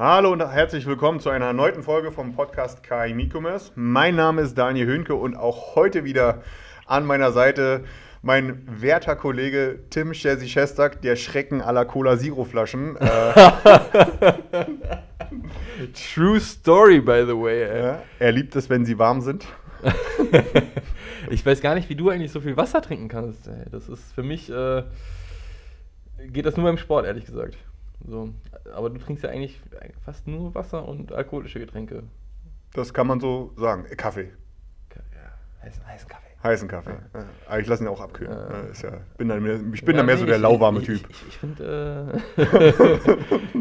Hallo und herzlich willkommen zu einer erneuten Folge vom Podcast KI E-Commerce. Mein Name ist Daniel Höhnke und auch heute wieder an meiner Seite mein werter Kollege Tim Chesi Schestak, der Schrecken aller Cola Zero Flaschen. Äh, True Story, by the way. Ja, er liebt es, wenn sie warm sind. ich weiß gar nicht, wie du eigentlich so viel Wasser trinken kannst. Ey. Das ist für mich, äh, geht das nur beim Sport, ehrlich gesagt. So. Aber du trinkst ja eigentlich fast nur Wasser und alkoholische Getränke. Das kann man so sagen. Äh, Kaffee. Ja, heißen, heißen Kaffee. Heißen Kaffee. Ja. Aber ich lasse ihn auch abkühlen. Ja, Ist ja, bin dann mehr, ich bin Ja, dann mehr nee, so der ich- lauwarme ich, Typ. Ich, ich, finde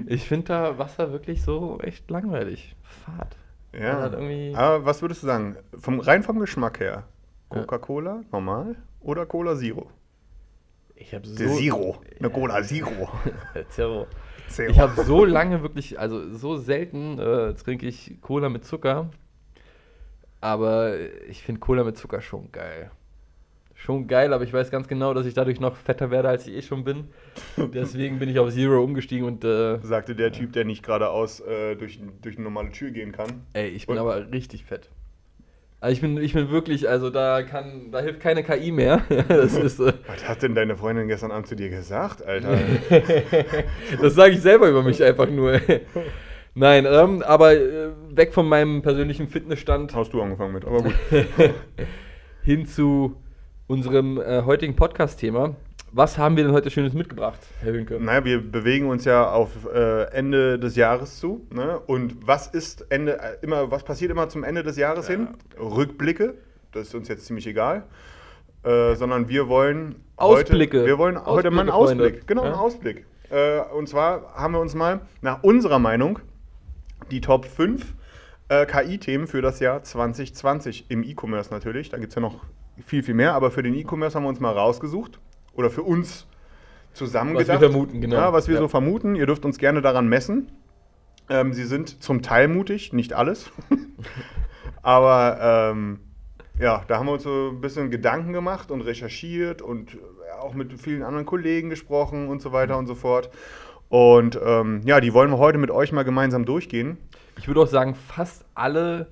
äh, find da Wasser wirklich so echt langweilig. Fad. Ja. Halt Aber was würdest du sagen? Vom, rein vom Geschmack her. Coca-Cola, normal oder Cola Zero? Ich habe so. Zero. Eine Cola Zero. Zero. Zero. Ich habe so lange wirklich, also so selten äh, trinke ich Cola mit Zucker. Aber ich finde Cola mit Zucker schon geil. Schon geil, aber ich weiß ganz genau, dass ich dadurch noch fetter werde, als ich eh schon bin. Deswegen bin ich auf Zero umgestiegen und äh, Sagte der Typ, der nicht geradeaus äh, durch, durch eine normale Tür gehen kann. ey, ich bin Und- aber richtig fett. Also ich bin, ich bin wirklich, also da kann, da hilft keine KI mehr. Das ist, äh, Was hat denn deine Freundin gestern Abend zu dir gesagt, Alter? das sage ich selber über mich einfach nur. Nein, ähm, aber äh, weg von meinem persönlichen Fitnessstand Hast du angefangen mit, aber gut. hin zu unserem äh, heutigen Podcast-Thema. Was haben wir denn heute Schönes mitgebracht, Herr Hünke? Naja, wir bewegen uns ja auf äh, Ende des Jahres zu. Ne? Und was ist Ende, äh, immer, was passiert immer zum Ende des Jahres hin? Rückblicke, das ist uns jetzt ziemlich egal. Äh, sondern wir wollen Ausblicke. Heute, wir wollen heute mal einen Ausblicke, Freunde. Ausblick. Genau, einen Ja. Ausblick. Äh, und zwar haben wir uns mal nach unserer Meinung die Top 5 äh, KI-Themen für das Jahr 2020 im E-Commerce natürlich. Da gibt es ja noch viel, viel mehr, aber für den E-Commerce haben wir uns mal rausgesucht oder für uns zusammengedacht. Was wir vermuten, genau. Ja, was wir Ja. so vermuten. Ihr dürft uns gerne daran messen. Ähm, sie sind zum Teil mutig, nicht alles. aber ähm, ja, da haben wir uns so ein bisschen Gedanken gemacht und recherchiert und äh, auch mit vielen anderen Kollegen gesprochen und so weiter und so fort. Und ähm, ja, die wollen wir heute mit euch mal gemeinsam durchgehen. Ich würde auch sagen, fast alle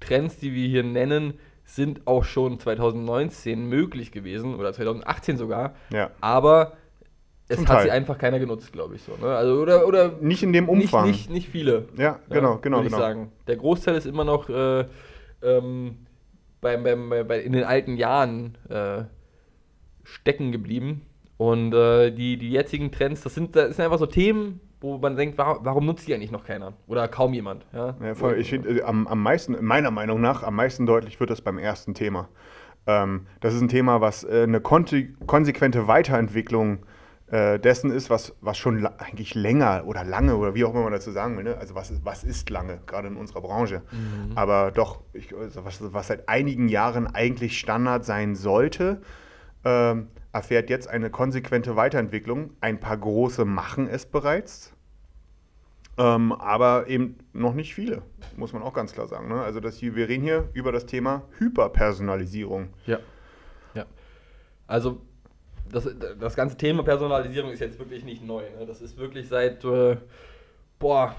Trends, die wir hier nennen, sind auch schon 2019 möglich gewesen oder 2018 sogar. Ja. Aber es Zum hat Teil. sie einfach keiner genutzt, glaube ich so. Ne? Also, oder, oder Nicht in dem nicht, Umfang. nicht, nicht viele. ja, genau, genau, würde genau. ich sagen. Der Großteil ist immer noch äh, ähm, beim, beim, bei, bei, in den alten Jahren äh, stecken geblieben. Und äh, die, die jetzigen Trends, das sind, das sind einfach so Themen, wo man denkt, warum, warum nutzt die eigentlich noch keiner? Oder kaum jemand. Ja, Ja, voll. Ich finde, äh, am, am meisten, meiner Meinung nach, am meisten deutlich wird das beim ersten Thema. Ähm, das ist ein Thema, was äh, eine konsequente Weiterentwicklung äh, dessen ist, was, was schon eigentlich länger oder lange oder wie auch immer man dazu sagen will. Ne? Also was ist, was ist lange, gerade in unserer Branche. Aber doch, ich, also was, was seit einigen Jahren eigentlich Standard sein sollte, ähm, erfährt jetzt eine konsequente Weiterentwicklung. Ein paar große machen es bereits. Ähm, aber eben noch nicht viele, muss man auch ganz klar sagen. Ne? Also das wir reden hier über das Thema Hyperpersonalisierung. Ja. ja. Also, das, das ganze Thema Personalisierung ist jetzt wirklich nicht neu. Ne? Das ist wirklich seit, äh, boah,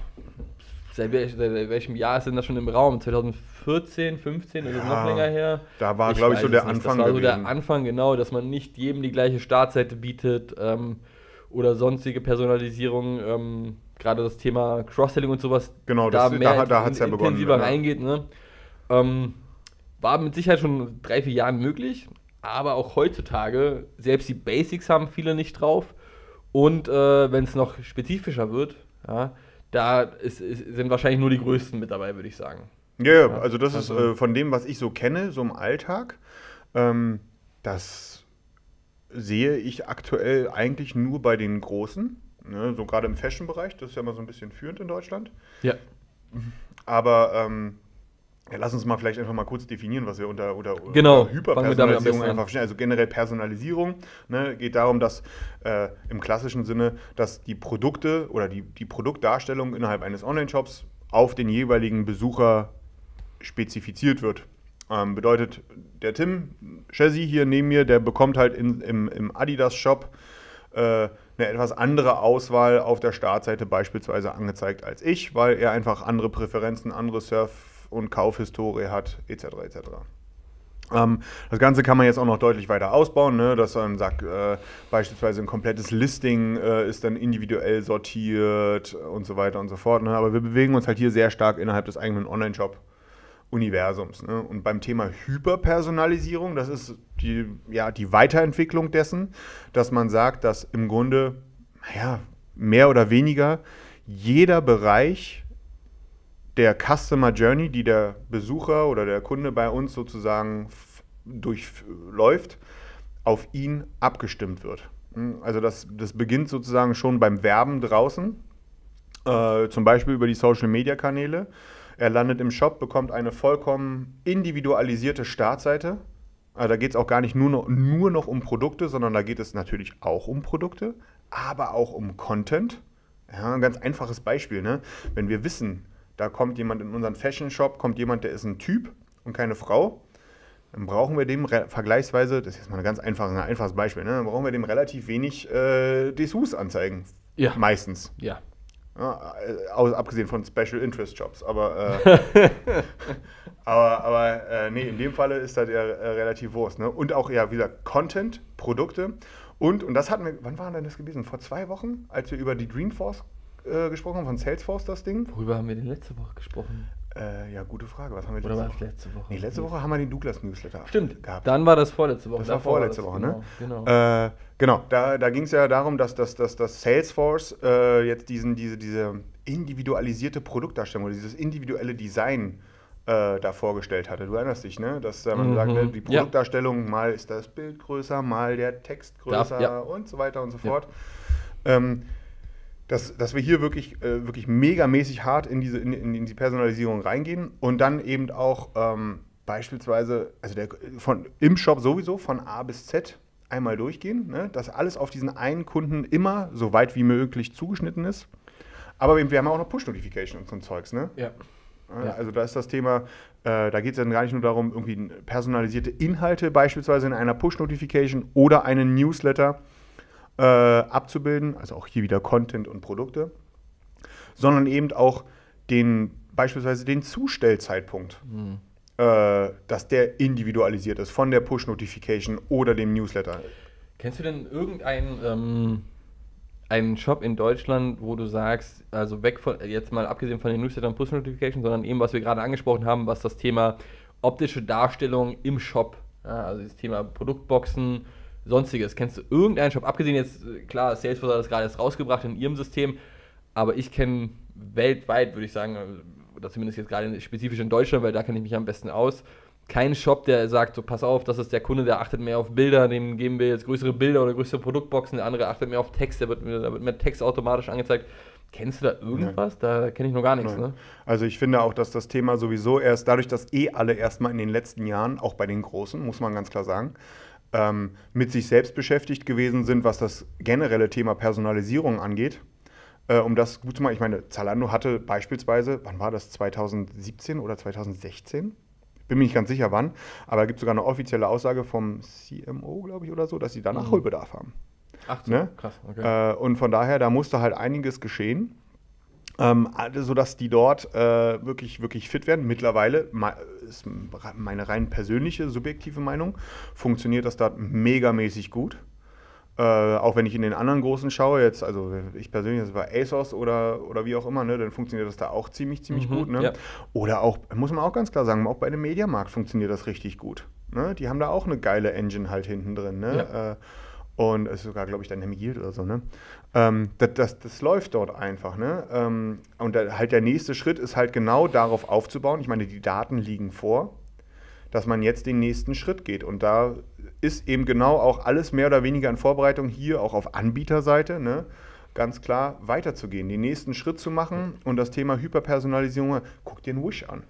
seit, wel- seit welchem Jahr ist denn das schon im Raum? 2014, 15, ist es Ja, noch länger her? Da war, glaube ich, so es der nicht. Anfang Das war so gewesen. der Anfang, genau, dass man nicht jedem die gleiche Startseite bietet ähm, oder sonstige Personalisierung. Ähm, Gerade das Thema Cross-Selling und sowas. Genau, das- da- da in- hat's ja begonnen, intensiver ja. reingeht. Ne? Ähm, war mit Sicherheit schon drei, vier Jahren möglich, aber auch heutzutage, selbst die Basics haben viele nicht drauf. Und äh, wenn es noch spezifischer wird, ja, da ist, ist, sind wahrscheinlich nur die Größten mit dabei, würde ich sagen. Ja, ja, also das also- ist äh, von dem, was ich so kenne, so im Alltag, ähm, das sehe ich aktuell eigentlich nur bei den Großen. Ne? So gerade im Fashion-Bereich, das ist ja mal so ein bisschen führend in Deutschland. Ja. Aber ähm, ja, lass uns mal vielleicht einfach mal kurz definieren, was wir unter, unter, Genau, Hyperpersonalisierung einfach verstehen. Also generell Personalisierung ne, geht darum, dass äh, im klassischen Sinne, dass die Produkte oder die, die Produktdarstellung innerhalb eines Online-Shops auf den jeweiligen Besucher spezifiziert wird. Ähm, bedeutet, der Tim Chessy hier neben mir, der bekommt halt in, im, im Adidas-Shop äh, eine etwas andere Auswahl auf der Startseite beispielsweise angezeigt als ich, weil er einfach andere Präferenzen, andere Surf- und Kaufhistorie hat, etc. etc. Ähm, das Ganze kann man jetzt auch noch deutlich weiter ausbauen, ne? dass man sagt, äh, beispielsweise ein komplettes Listing äh, ist dann individuell sortiert und so weiter und so fort. Ne? Aber wir bewegen uns halt hier sehr stark innerhalb des eigenen Online-Shop-Universums. Ne? Und beim Thema Hyperpersonalisierung, das ist die, ja, die Weiterentwicklung dessen, dass man sagt, dass im Grunde naja, mehr oder weniger jeder Bereich der Customer Journey, die der Besucher oder der Kunde bei uns sozusagen durchläuft, auf ihn abgestimmt wird. Hm, Also das, das beginnt sozusagen schon beim Werben draußen, äh, zum Beispiel über die Social-Media-Kanäle. Er landet im Shop, bekommt eine vollkommen individualisierte Startseite. Also da geht es auch gar nicht nur noch, nur noch um Produkte, sondern da geht es natürlich auch um Produkte, aber auch um Content. Ja, ein ganz einfaches Beispiel. Ne? Wenn wir wissen, da kommt jemand in unseren Fashion-Shop, kommt jemand, der ist ein Typ und keine Frau, dann brauchen wir dem vergleichsweise, das ist jetzt mal ein ganz einfaches, ein einfaches Beispiel, ne? dann brauchen wir dem relativ wenig äh, Dessous anzeigen. Ja. Meistens. Ja. Ja, äh, aus, abgesehen von Special Interest Jobs. Aber, äh, aber, aber äh, nee, in dem Falle ist das ja äh, relativ Wurst. Ne? Und auch, ja, wie gesagt, Content, Produkte. Und, und das hatten wir, wann war denn das gewesen? Vor zwei Wochen, als wir über die Dreamforce äh, gesprochen haben, von Salesforce das Ding? Worüber haben wir denn letzte Woche gesprochen? Äh, ja, gute Frage. Was haben wir Oder war letzte Woche? letzte Woche? Nee, letzte Woche haben wir den Douglas Newsletter Stimmt. gehabt. Dann war das vorletzte Woche. Das war vorletzte Woche, ne? Genau. genau. Äh, genau, da, da ging es ja darum, dass, dass, dass, dass Salesforce äh, jetzt diesen, diese, diese individualisierte Produktdarstellung oder dieses individuelle Design äh, da vorgestellt hatte. Du erinnerst dich, ne? Dass man Mhm. sagt, ne, die Ja. Produktdarstellung, mal ist das Bild größer, mal der Text größer ja. und so weiter und so Ja. fort. Ähm, dass, dass wir hier wirklich, äh, wirklich megamäßig hart in diese in, in, die Personalisierung reingehen und dann eben auch ähm, beispielsweise, also der, von, im Shop sowieso von A bis Z einmal durchgehen, ne? dass alles auf diesen einen Kunden immer so weit wie möglich zugeschnitten ist. Aber eben, wir haben auch noch Push-Notification und so ein Zeugs, ne? ja. Ja, Ja. Also da ist das Thema, äh, da geht es dann gar nicht nur darum, irgendwie personalisierte Inhalte beispielsweise in einer Push-Notification oder einen Newsletter äh, abzubilden, also auch hier wieder Content und Produkte, sondern eben auch den beispielsweise den Zustellzeitpunkt, Hm. äh, dass der individualisiert ist von der Push-Notification oder dem Newsletter. Kennst du denn irgendeinen ähm, einen Shop in Deutschland, wo du sagst, also weg von, jetzt mal abgesehen von den Newsletter und Push-Notifications, sondern eben, was wir gerade angesprochen haben, was das Thema optische Darstellung im Shop, ja, also das Thema Produktboxen, sonstiges. Kennst du irgendeinen Shop, abgesehen jetzt, äh, klar, Salesforce hat das gerade jetzt rausgebracht in ihrem System, aber ich kenne weltweit, würde ich sagen, äh, oder zumindest jetzt gerade spezifisch in Deutschland, weil da kenne ich mich am besten aus, kein Shop, der sagt, so pass auf, das ist der Kunde, der achtet mehr auf Bilder, dem geben wir jetzt größere Bilder oder größere Produktboxen, der andere achtet mehr auf Text, der wird, da wird mehr Text automatisch angezeigt. Kennst du da irgendwas? Da kenne ich noch gar nichts, Nein. ne? Also ich finde auch, dass das Thema sowieso erst dadurch, dass eh alle erstmal in den letzten Jahren, auch bei den Großen, muss man ganz klar sagen, ähm, mit sich selbst beschäftigt gewesen sind, was das generelle Thema Personalisierung angeht. Äh, um das gut zu machen, ich meine, Zalando hatte beispielsweise, wann war das, 2017 oder 2016? Bin mir nicht ganz sicher wann, aber da gibt es sogar eine offizielle Aussage vom CMO, glaube ich, oder so, dass sie da Mhm. Nachholbedarf haben. Ach so, Ne? krass, okay. Äh, und von daher, da musste halt einiges geschehen, ähm, sodass die dort äh, wirklich, wirklich fit werden. Mittlerweile ist meine rein persönliche, subjektive Meinung, funktioniert das dort megamäßig gut. Äh, auch wenn ich in den anderen großen schaue, jetzt, also ich persönlich, das war ASOS oder, oder wie auch immer, ne, dann funktioniert das da auch ziemlich, ziemlich Mhm, gut. Ne? ja. Oder auch, muss man auch ganz klar sagen, auch bei dem Mediamarkt funktioniert das richtig gut. Ne? Die haben da auch eine geile Engine halt hinten drin. Ne? Ja. Äh, und es ist sogar, glaube ich, Dynamic Yield oder so. Ne? Ähm, das, das, das läuft dort einfach. Ne? Ähm, und da, halt der nächste Schritt ist halt genau darauf aufzubauen. Ich meine, die Daten liegen vor, dass man jetzt den nächsten Schritt geht. Und da ist eben genau auch alles mehr oder weniger in Vorbereitung hier, auch auf Anbieterseite. Ne? ganz klar weiterzugehen, den nächsten Schritt zu machen und das Thema Hyperpersonalisierung, guck dir einen Wish an.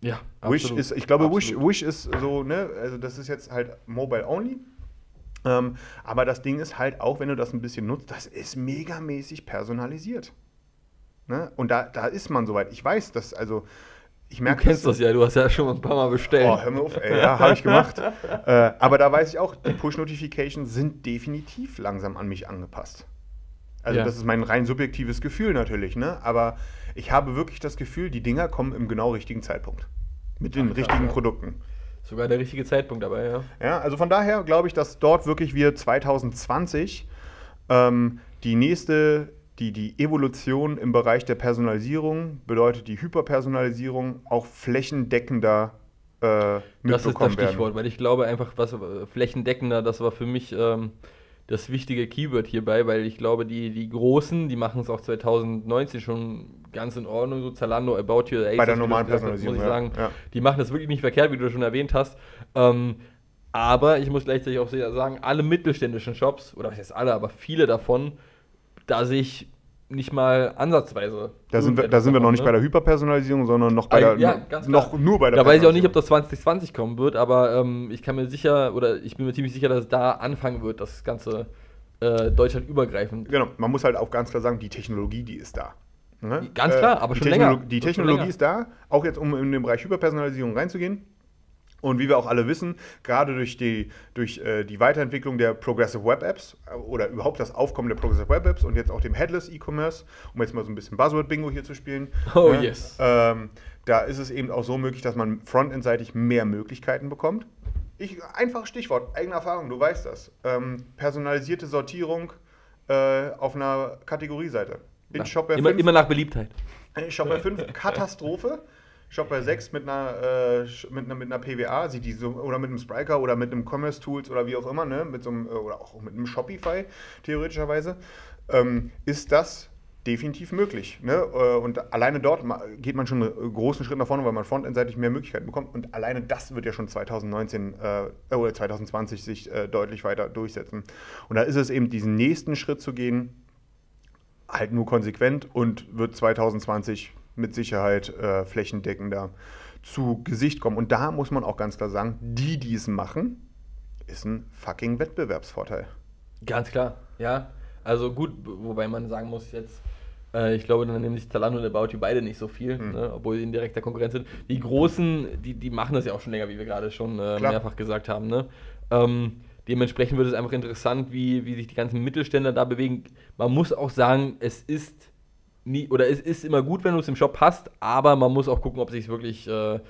Ja, Wish absolut. ist, ich glaube, Wish. Wish ist so, ne, also das ist jetzt halt mobile only. Ähm, aber das Ding ist halt auch, wenn du das ein bisschen nutzt, das ist megamäßig personalisiert. Ne? Und da, da ist man soweit. Ich weiß, dass, also, ich Du merke kennst das ja, du hast ja schon ein paar Mal bestellt. Oh, hör mir auf, ey, ja, habe ich gemacht. äh, aber da weiß ich auch, die Push-Notifications sind definitiv langsam an mich angepasst. Also Ja. das ist mein rein subjektives Gefühl natürlich, ne? Aber ich habe wirklich das Gefühl, die Dinger kommen im genau richtigen Zeitpunkt. Mit den Ach, richtigen ja. Produkten. Sogar der richtige Zeitpunkt dabei, ja. Ja, also von daher glaube ich, dass dort wirklich wir 2020 ähm, die nächste, die, die Evolution im Bereich der Personalisierung, bedeutet die Hyperpersonalisierung, auch flächendeckender äh, Das ist das Stichwort, werden. weil ich glaube einfach, was äh, flächendeckender, das war für mich ähm, das wichtige Keyword hierbei, weil ich glaube, die, die Großen, die machen es auch 2019 schon ganz in Ordnung, so Zalando, About You, Ace, Bei der normalen Personalisierung, muss ich sagen, ja. die machen das wirklich nicht verkehrt, wie du schon erwähnt hast. Ähm, aber ich muss gleichzeitig auch sagen, alle mittelständischen Shops, oder was heißt alle, aber viele davon, da sehe ich nicht mal ansatzweise. Da sind wir, da sind wir noch davon, nicht ne? bei der Hyperpersonalisierung, sondern noch bei der, ja, ganz klar. noch nur bei der Da weiß ich auch nicht, ob das 2020 kommen wird, aber ähm, ich kann mir sicher, oder ich bin mir ziemlich sicher, dass es da anfangen wird, das Ganze äh, Deutschland übergreifend. Genau, man muss halt auch ganz klar sagen, die Technologie, die ist da. Ne? Ganz klar, aber die schon Technolo- länger. Die Technologie länger. ist da, auch jetzt, um in den Bereich Hyperpersonalisierung reinzugehen. Und wie wir auch alle wissen, gerade durch die, durch, äh, die Weiterentwicklung der Progressive Web Apps äh, oder überhaupt das Aufkommen der Progressive Web Apps und jetzt auch dem Headless E-Commerce, um jetzt mal so ein bisschen Buzzword-Bingo hier zu spielen. Oh, ne? yes. Ähm, da ist es eben auch so möglich, dass man frontendseitig mehr Möglichkeiten bekommt. Ich, einfach Stichwort, eigene Erfahrung, du weißt das. Ähm, personalisierte Sortierung äh, auf einer Kategorieseite. In Shopware immer, 5 immer nach Beliebtheit. äh, Shopware 5, Katastrophe. Shopware 6 mit einer, äh, mit einer, mit einer PWA, sieht die so, oder mit einem Spriker oder mit einem Commerce Tools oder wie auch immer, ne? mit so einem, äh, oder auch mit einem Shopify theoretischerweise, ähm, ist das definitiv möglich. Ne? Äh, Und alleine dort geht man schon einen großen Schritt nach vorne, weil man frontendseitig mehr Möglichkeiten bekommt. Und alleine das wird ja schon 2019 äh, oder 2020 sich äh, deutlich weiter durchsetzen. Und da ist es eben, diesen nächsten Schritt zu gehen, halt nur konsequent und wird 2020 mit Sicherheit äh, flächendeckender zu Gesicht kommen. Und da muss man auch ganz klar sagen, die, die es machen, ist ein fucking Wettbewerbsvorteil. Ganz klar, ja. Also gut, wobei man sagen muss jetzt, äh, ich glaube, dann nehmen sich Zalando und About You beide nicht so viel, Hm. ne, obwohl sie in direkter Konkurrenz sind. Die Großen, die, die machen das ja auch schon länger, wie wir gerade schon äh, mehrfach gesagt haben. Ne? Ähm, dementsprechend wird es einfach interessant, wie, wie sich die ganzen Mittelständler da bewegen. Man muss auch sagen, es ist nie, oder es ist immer gut, wenn du es im Shop hast, aber man muss auch gucken, ob sich wirklich äh,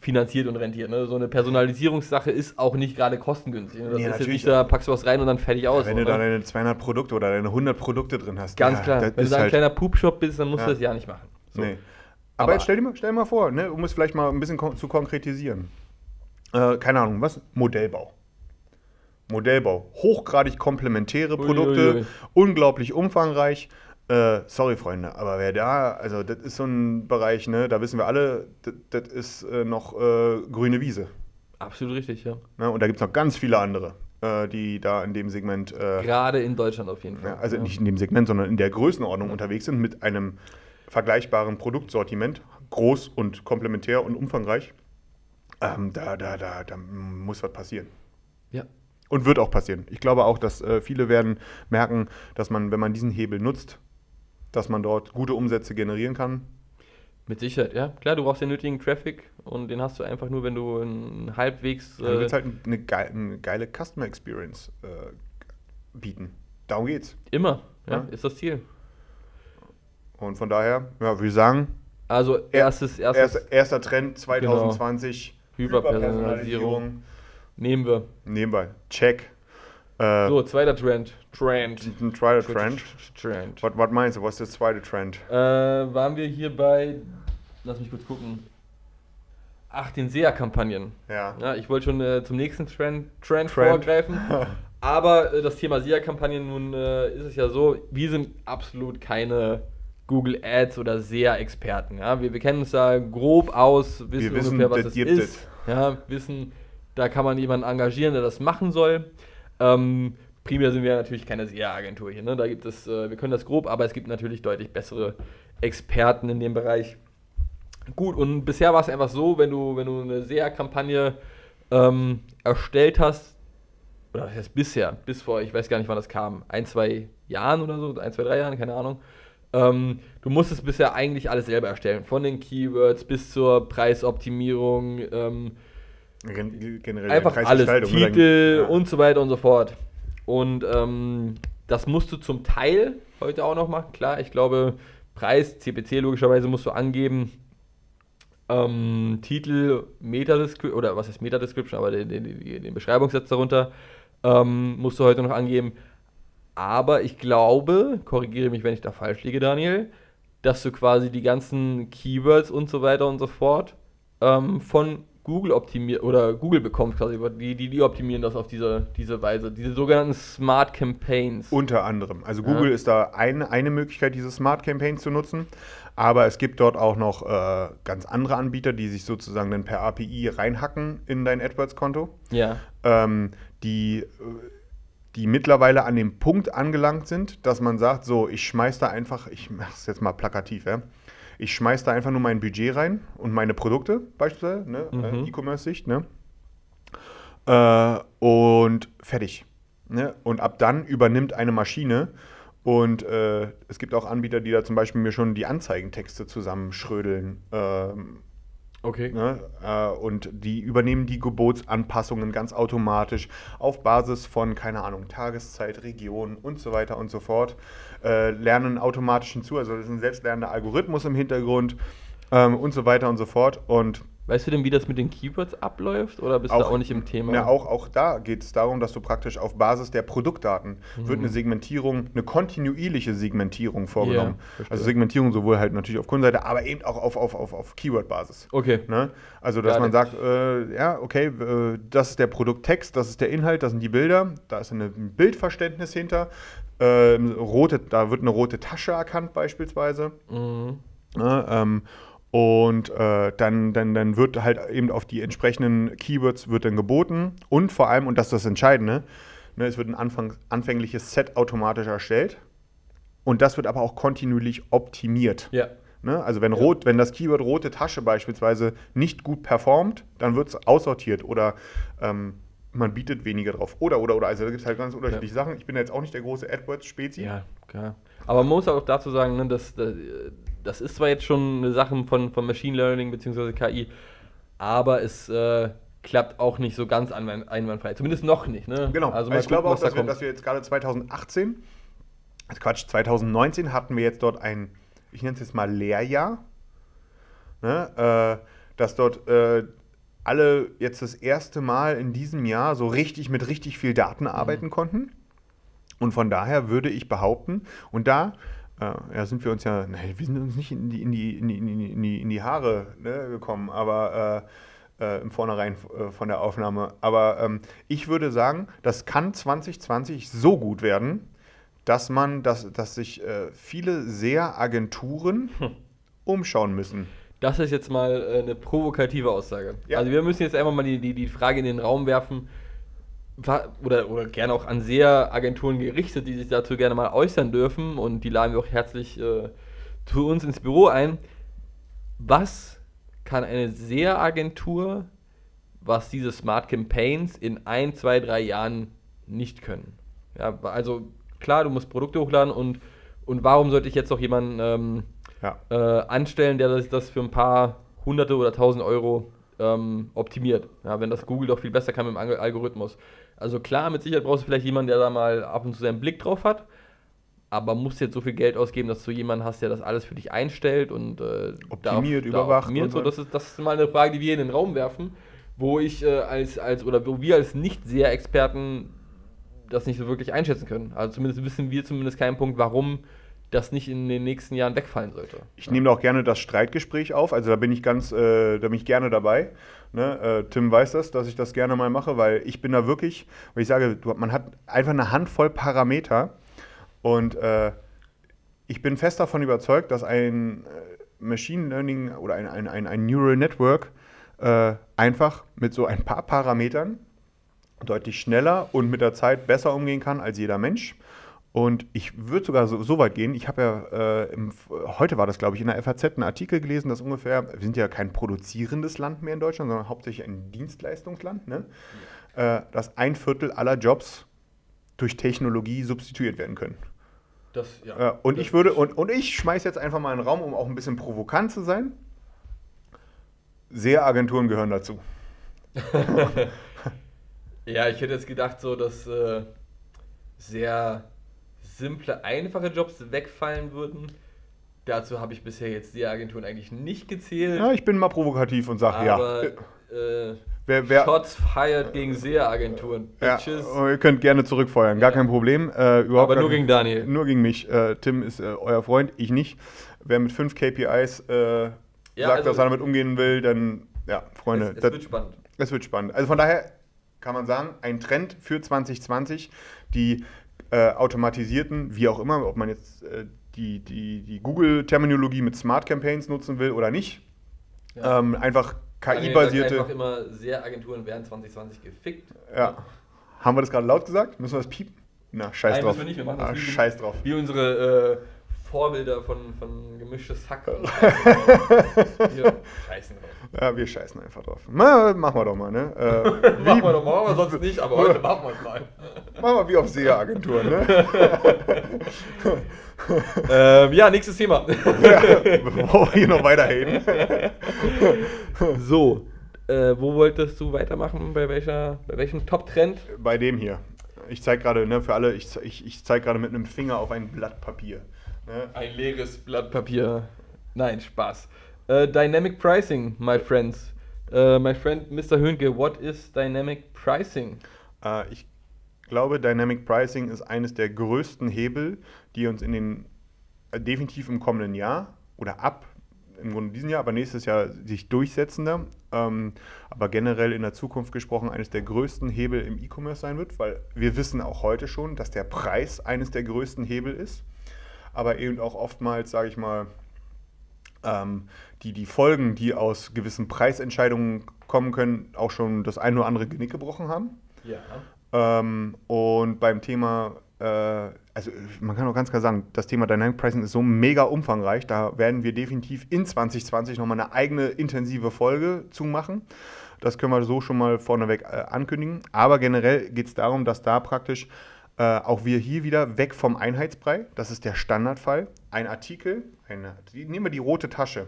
finanziert und rentiert. Ne? So eine Personalisierungssache ist auch nicht gerade kostengünstig. Ne? Das Nee, ist jetzt natürlich nicht, da packst du was rein und dann fertig aus. Wenn so, du da ne? deine 200 Produkte oder deine 100 Produkte drin hast. Ganz ja, klar, wenn du da ein halt- kleiner Poop-Shop bist, dann musst Ja. du das ja nicht machen. So. Nee. Aber, Aber- jetzt stell dir mal, stell dir mal vor, ne, um es vielleicht mal ein bisschen kon zu konkretisieren. Äh, keine Ahnung, was? Modellbau. Modellbau. Hochgradig komplementäre Produkte, ui, ui. unglaublich umfangreich. Äh, sorry, Freunde, aber wer da, also das ist so ein Bereich, ne, da wissen wir alle, das, ist äh, noch äh, grüne Wiese. Absolut richtig, ja. Ne? Und da gibt es noch ganz viele andere, äh, die da in dem Segment äh, Gerade in Deutschland auf jeden Fall. ja, also ja. nicht in dem Segment, sondern in der Größenordnung unterwegs sind mit einem vergleichbaren Produktsortiment, groß und komplementär und umfangreich. Ähm, da, da, da, da muss was passieren. Ja. Und wird auch passieren. Ich glaube auch, dass äh, viele werden merken, dass man, wenn man diesen Hebel nutzt, dass man dort gute Umsätze generieren kann. Mit Sicherheit, ja. Klar, du brauchst den nötigen Traffic und den hast du einfach nur, wenn du einen halbwegs. Du Äh, willst halt eine, geile, eine geile Customer Experience äh, bieten. Darum geht's. immer, ja, Ja. ist das Ziel. Und von daher, ja, würde ich sagen, Also erstes, erstes erster, erster Trend 2020, Hyperpersonalisierung. Nehmen wir. Nehmen wir. Check. Äh, So, zweiter Trend. Trend. ein zweiter Trend. Trend. Was, meinst du? Was ist der zweite Trend? Äh, waren wir hier bei. Lass mich kurz gucken. Ach, den SEA-Kampagnen. Ja. Ja, ich wollte schon äh, zum nächsten Trend, Trend, Trend. vorgreifen. Aber äh, das Thema SEA-Kampagnen, nun äh, ist es ja so, wir sind absolut keine Google Ads oder SEA-Experten. Ja? Wir, wir kennen uns da grob aus, wissen, wissen, ungefähr, was das es ist. Ja, wissen, da kann man jemanden engagieren, der das machen soll. Ähm, primär sind wir natürlich keine SEA-Agentur hier. Ne? Da gibt es, äh, wir können das grob, aber es gibt natürlich deutlich bessere Experten in dem Bereich. Gut, und bisher war es einfach so, wenn du, wenn du eine SEA-Kampagne ähm, erstellt hast, oder was heißt bisher, bis vor, ich weiß gar nicht, wann das kam, ein, zwei Jahren oder so, ein, zwei, drei Jahren, keine Ahnung. Ähm, du musstest bisher eigentlich alles selber erstellen, von den Keywords bis zur Preisoptimierung, ähm, Generell einfach alles, Titel ja. und so weiter und so fort. Und ähm, das musst du zum Teil heute auch noch machen. Klar, ich glaube, Preis, CPC logischerweise musst du angeben. Ähm, Titel, Meta-Description, oder was heißt Meta-Description, aber den, den, den, Beschreibungssatz darunter ähm, musst du heute noch angeben. Aber ich glaube, korrigiere mich, wenn ich da falsch liege, Daniel, dass du quasi die ganzen Keywords und so weiter und so fort ähm, von Google optimiert oder Google bekommt quasi, die, die, die optimieren das auf diese, diese Weise, diese sogenannten Smart Campaigns. Unter anderem. Also Google ja. ist da ein, eine Möglichkeit, diese Smart Campaigns zu nutzen, aber es gibt dort auch noch äh, ganz andere Anbieter, die sich sozusagen dann per API reinhacken in dein AdWords-Konto. Ja. Ähm, die die mittlerweile an dem Punkt angelangt sind, dass man sagt, so, ich schmeiß da einfach, ich mache es jetzt mal plakativ, ja, ich schmeiß da einfach nur mein Budget rein und meine Produkte beispielsweise, ne? Äh, mhm. E-Commerce-Sicht, ne? Äh, und fertig. Ne? Und ab dann übernimmt eine Maschine und äh, es gibt auch Anbieter, die da zum Beispiel mir schon die Anzeigentexte zusammenschrödeln. Ähm, Okay. Ne? Äh, und die übernehmen die Gebotsanpassungen ganz automatisch auf Basis von, keine Ahnung, Tageszeit, Region und so weiter und so fort. Äh, lernen automatisch hinzu, also das ist ein selbstlernender Algorithmus im Hintergrund ähm, und so weiter und so fort. Und Weißt du denn, wie das mit den Keywords abläuft oder bist auch, du auch nicht im Thema? Ja, auch, auch da geht es darum, dass du praktisch auf Basis der Produktdaten mhm. wird eine Segmentierung, eine kontinuierliche Segmentierung vorgenommen. Yeah, also Segmentierung sowohl halt natürlich auf Kundenseite, aber eben auch auf, auf, auf, auf Keyword-Basis. Okay. Ne? Also, dass Gar man sagt, äh, ja, okay, äh, das ist der Produkttext, das ist der Inhalt, das sind die Bilder, da ist ein Bildverständnis hinter. Äh, rote, da wird eine rote Tasche erkannt beispielsweise. Mhm. Ne? Ähm, und äh, dann, dann, dann wird halt eben auf die entsprechenden Keywords wird dann geboten. Und vor allem, und das ist das Entscheidende, ne, es wird ein Anfang, anfängliches Set automatisch erstellt. Und das wird aber auch kontinuierlich optimiert. Ja. Ne? Also wenn, rot, wenn das Keyword rote Tasche beispielsweise nicht gut performt, dann wird es aussortiert oder ähm, man bietet weniger drauf. Oder, oder, oder. Also da gibt es halt ganz unterschiedliche ja. Sachen. Ich bin jetzt auch nicht der große AdWords-Spezi. Ja, klar. Aber man muss auch dazu sagen, ne, dass, dass das ist zwar jetzt schon eine Sache von, von Machine Learning bzw. KI, aber es äh, klappt auch nicht so ganz einwandfrei. Zumindest noch nicht. Ne? Genau. Also, also ich glaube auch, dass, da wir, dass, wir, jetzt gerade 2018, also Quatsch, 2019 hatten wir jetzt dort ein, ich nenne es jetzt mal Lehrjahr, ne? äh, dass dort äh, alle jetzt das erste Mal in diesem Jahr so richtig mit richtig viel Daten arbeiten mhm. konnten. Und von daher würde ich behaupten, und da äh, ja, sind wir uns ja, nein, wir sind uns nicht in die, in die, in die, in die, in die Haare ne, gekommen, aber äh, äh, im Vornherein äh, von der Aufnahme. Aber ähm, ich würde sagen, das kann 2020 so gut werden, dass man, dass, dass sich äh, viele sehr Agenturen hm. umschauen müssen. Das ist jetzt mal äh, eine provokative Aussage. Ja. Also wir müssen jetzt einfach mal die, die, die Frage in den Raum werfen, oder, oder gerne auch an SEA-Agenturen gerichtet, die sich dazu gerne mal äußern dürfen und die laden wir auch herzlich äh, zu uns ins Büro ein. Was kann eine SEA-Agentur, was diese Smart Campaigns in ein, zwei, drei Jahren nicht können? Ja, also klar, du musst Produkte hochladen und, und warum sollte ich jetzt noch jemanden ähm, ja. äh, anstellen, der das, das für ein paar hunderte oder tausend Euro ähm, optimiert. Ja, wenn das Google doch viel besser kann mit dem Algorithmus. Also klar, mit Sicherheit brauchst du vielleicht jemanden, der da mal ab und zu seinen Blick drauf hat, aber musst jetzt so viel Geld ausgeben, dass du jemanden hast, der das alles für dich einstellt und äh, optimiert, darf, überwacht. Optimiert, so. das, ist, das ist mal eine Frage, die wir in den Raum werfen, wo ich äh, als, als, oder wo wir als nicht sehr Experten das nicht so wirklich einschätzen können. Also zumindest wissen wir zumindest keinen Punkt, warum das nicht in den nächsten Jahren wegfallen sollte. Ich nehme auch gerne das Streitgespräch auf, also da bin ich ganz, äh, da bin ich gerne dabei. Ne? Äh, Tim weiß das, dass ich das gerne mal mache, weil ich bin da wirklich, weil ich sage, du, man hat einfach eine Handvoll Parameter und äh, ich bin fest davon überzeugt, dass ein äh, Machine Learning oder ein, ein, ein, ein Neural Network äh, einfach mit so ein paar Parametern deutlich schneller und mit der Zeit besser umgehen kann als jeder Mensch. Und ich würde sogar so, so, weit gehen, ich habe ja, äh, im, heute war das, glaube ich, in der FAZ einen Artikel gelesen, dass ungefähr, wir sind ja kein produzierendes Land mehr in Deutschland, sondern hauptsächlich ein Dienstleistungsland, ne? Ja. Äh, dass ein Viertel aller Jobs durch Technologie substituiert werden können. Das, ja. Äh, und das ich würde, und, und ich schmeiße jetzt einfach mal einen Raum, um auch ein bisschen provokant zu sein. SEA-Agenturen gehören dazu. ja, ich hätte jetzt gedacht, so dass äh, sehr simple, einfache Jobs wegfallen würden. Dazu habe ich bisher jetzt die Agenturen eigentlich nicht gezählt. Ja, ich bin mal provokativ und sage ja. Äh, wer, wer, Shots fired gegen SEA-Agenturen. Ja, ihr könnt gerne zurückfeuern, gar ja. kein Problem. Äh, Aber nur gegen Daniel. Nur gegen mich. Äh, Tim ist äh, euer Freund, ich nicht. Wer mit fünf KPIs äh, ja, sagt, also, dass er damit umgehen will, dann, ja, Freunde. Es, es das, wird spannend. Es wird spannend. Also von daher kann man sagen, ein Trend für 2020, die äh, automatisierten, wie auch immer, ob man jetzt äh, die, die, die Google-Terminologie mit Smart Campaigns nutzen will oder nicht. Ja. Ähm, einfach KI-basierte. Einfach immer sehr Agenturen werden 2020 gefickt. Ja. Haben wir das gerade laut gesagt? Müssen wir das piepen? Na, scheiß Nein, drauf. Müssen wir nicht. Wir machen das ah, scheiß drauf. Wie unsere äh, Vorbilder von, von gemischtes Hack. wir scheißen drauf. Ja, wir scheißen einfach drauf. Na, machen wir doch mal, ne? Äh, machen wir doch mal, aber sonst nicht, aber heute machen wir es mal. Machen wir wie auf SEA-Agenturen, ne? ähm, ja, nächstes Thema. ja, bevor wir hier noch weiterreden. so, äh, wo wolltest du weitermachen? Bei, welcher, bei welchem Top-Trend? Bei dem hier. Ich zeige gerade, ne, für alle, ich, ich, ich zeige gerade mit einem Finger auf ein Blatt Papier. Ne? Ein leeres Blatt Papier. Nein, Spaß. Uh, dynamic Pricing, my friends. Uh, my friend Mr. Höhnke, what is Dynamic Pricing? Uh, ich glaube, Dynamic Pricing ist eines der größten Hebel, die uns in den definitiv im kommenden Jahr oder ab im Grunde diesen Jahr, aber nächstes Jahr sich durchsetzender, ähm, aber generell in der Zukunft gesprochen eines der größten Hebel im E-Commerce sein wird, weil wir wissen auch heute schon, dass der Preis eines der größten Hebel ist, aber eben auch oftmals, sage ich mal, ähm, die, die Folgen, die aus gewissen Preisentscheidungen kommen können, auch schon das ein oder andere Genick gebrochen haben. Ja. Ähm, und beim Thema, äh, also man kann auch ganz klar sagen, das Thema Dynamic Pricing ist so mega umfangreich, da werden wir definitiv in 2020 nochmal eine eigene intensive Folge zu machen. Das können wir so schon mal vorneweg äh, ankündigen. Aber generell geht es darum, dass da praktisch äh, auch wir hier wieder weg vom Einheitsbrei, das ist der Standardfall. Ein Artikel, eine, nehmen wir die rote Tasche.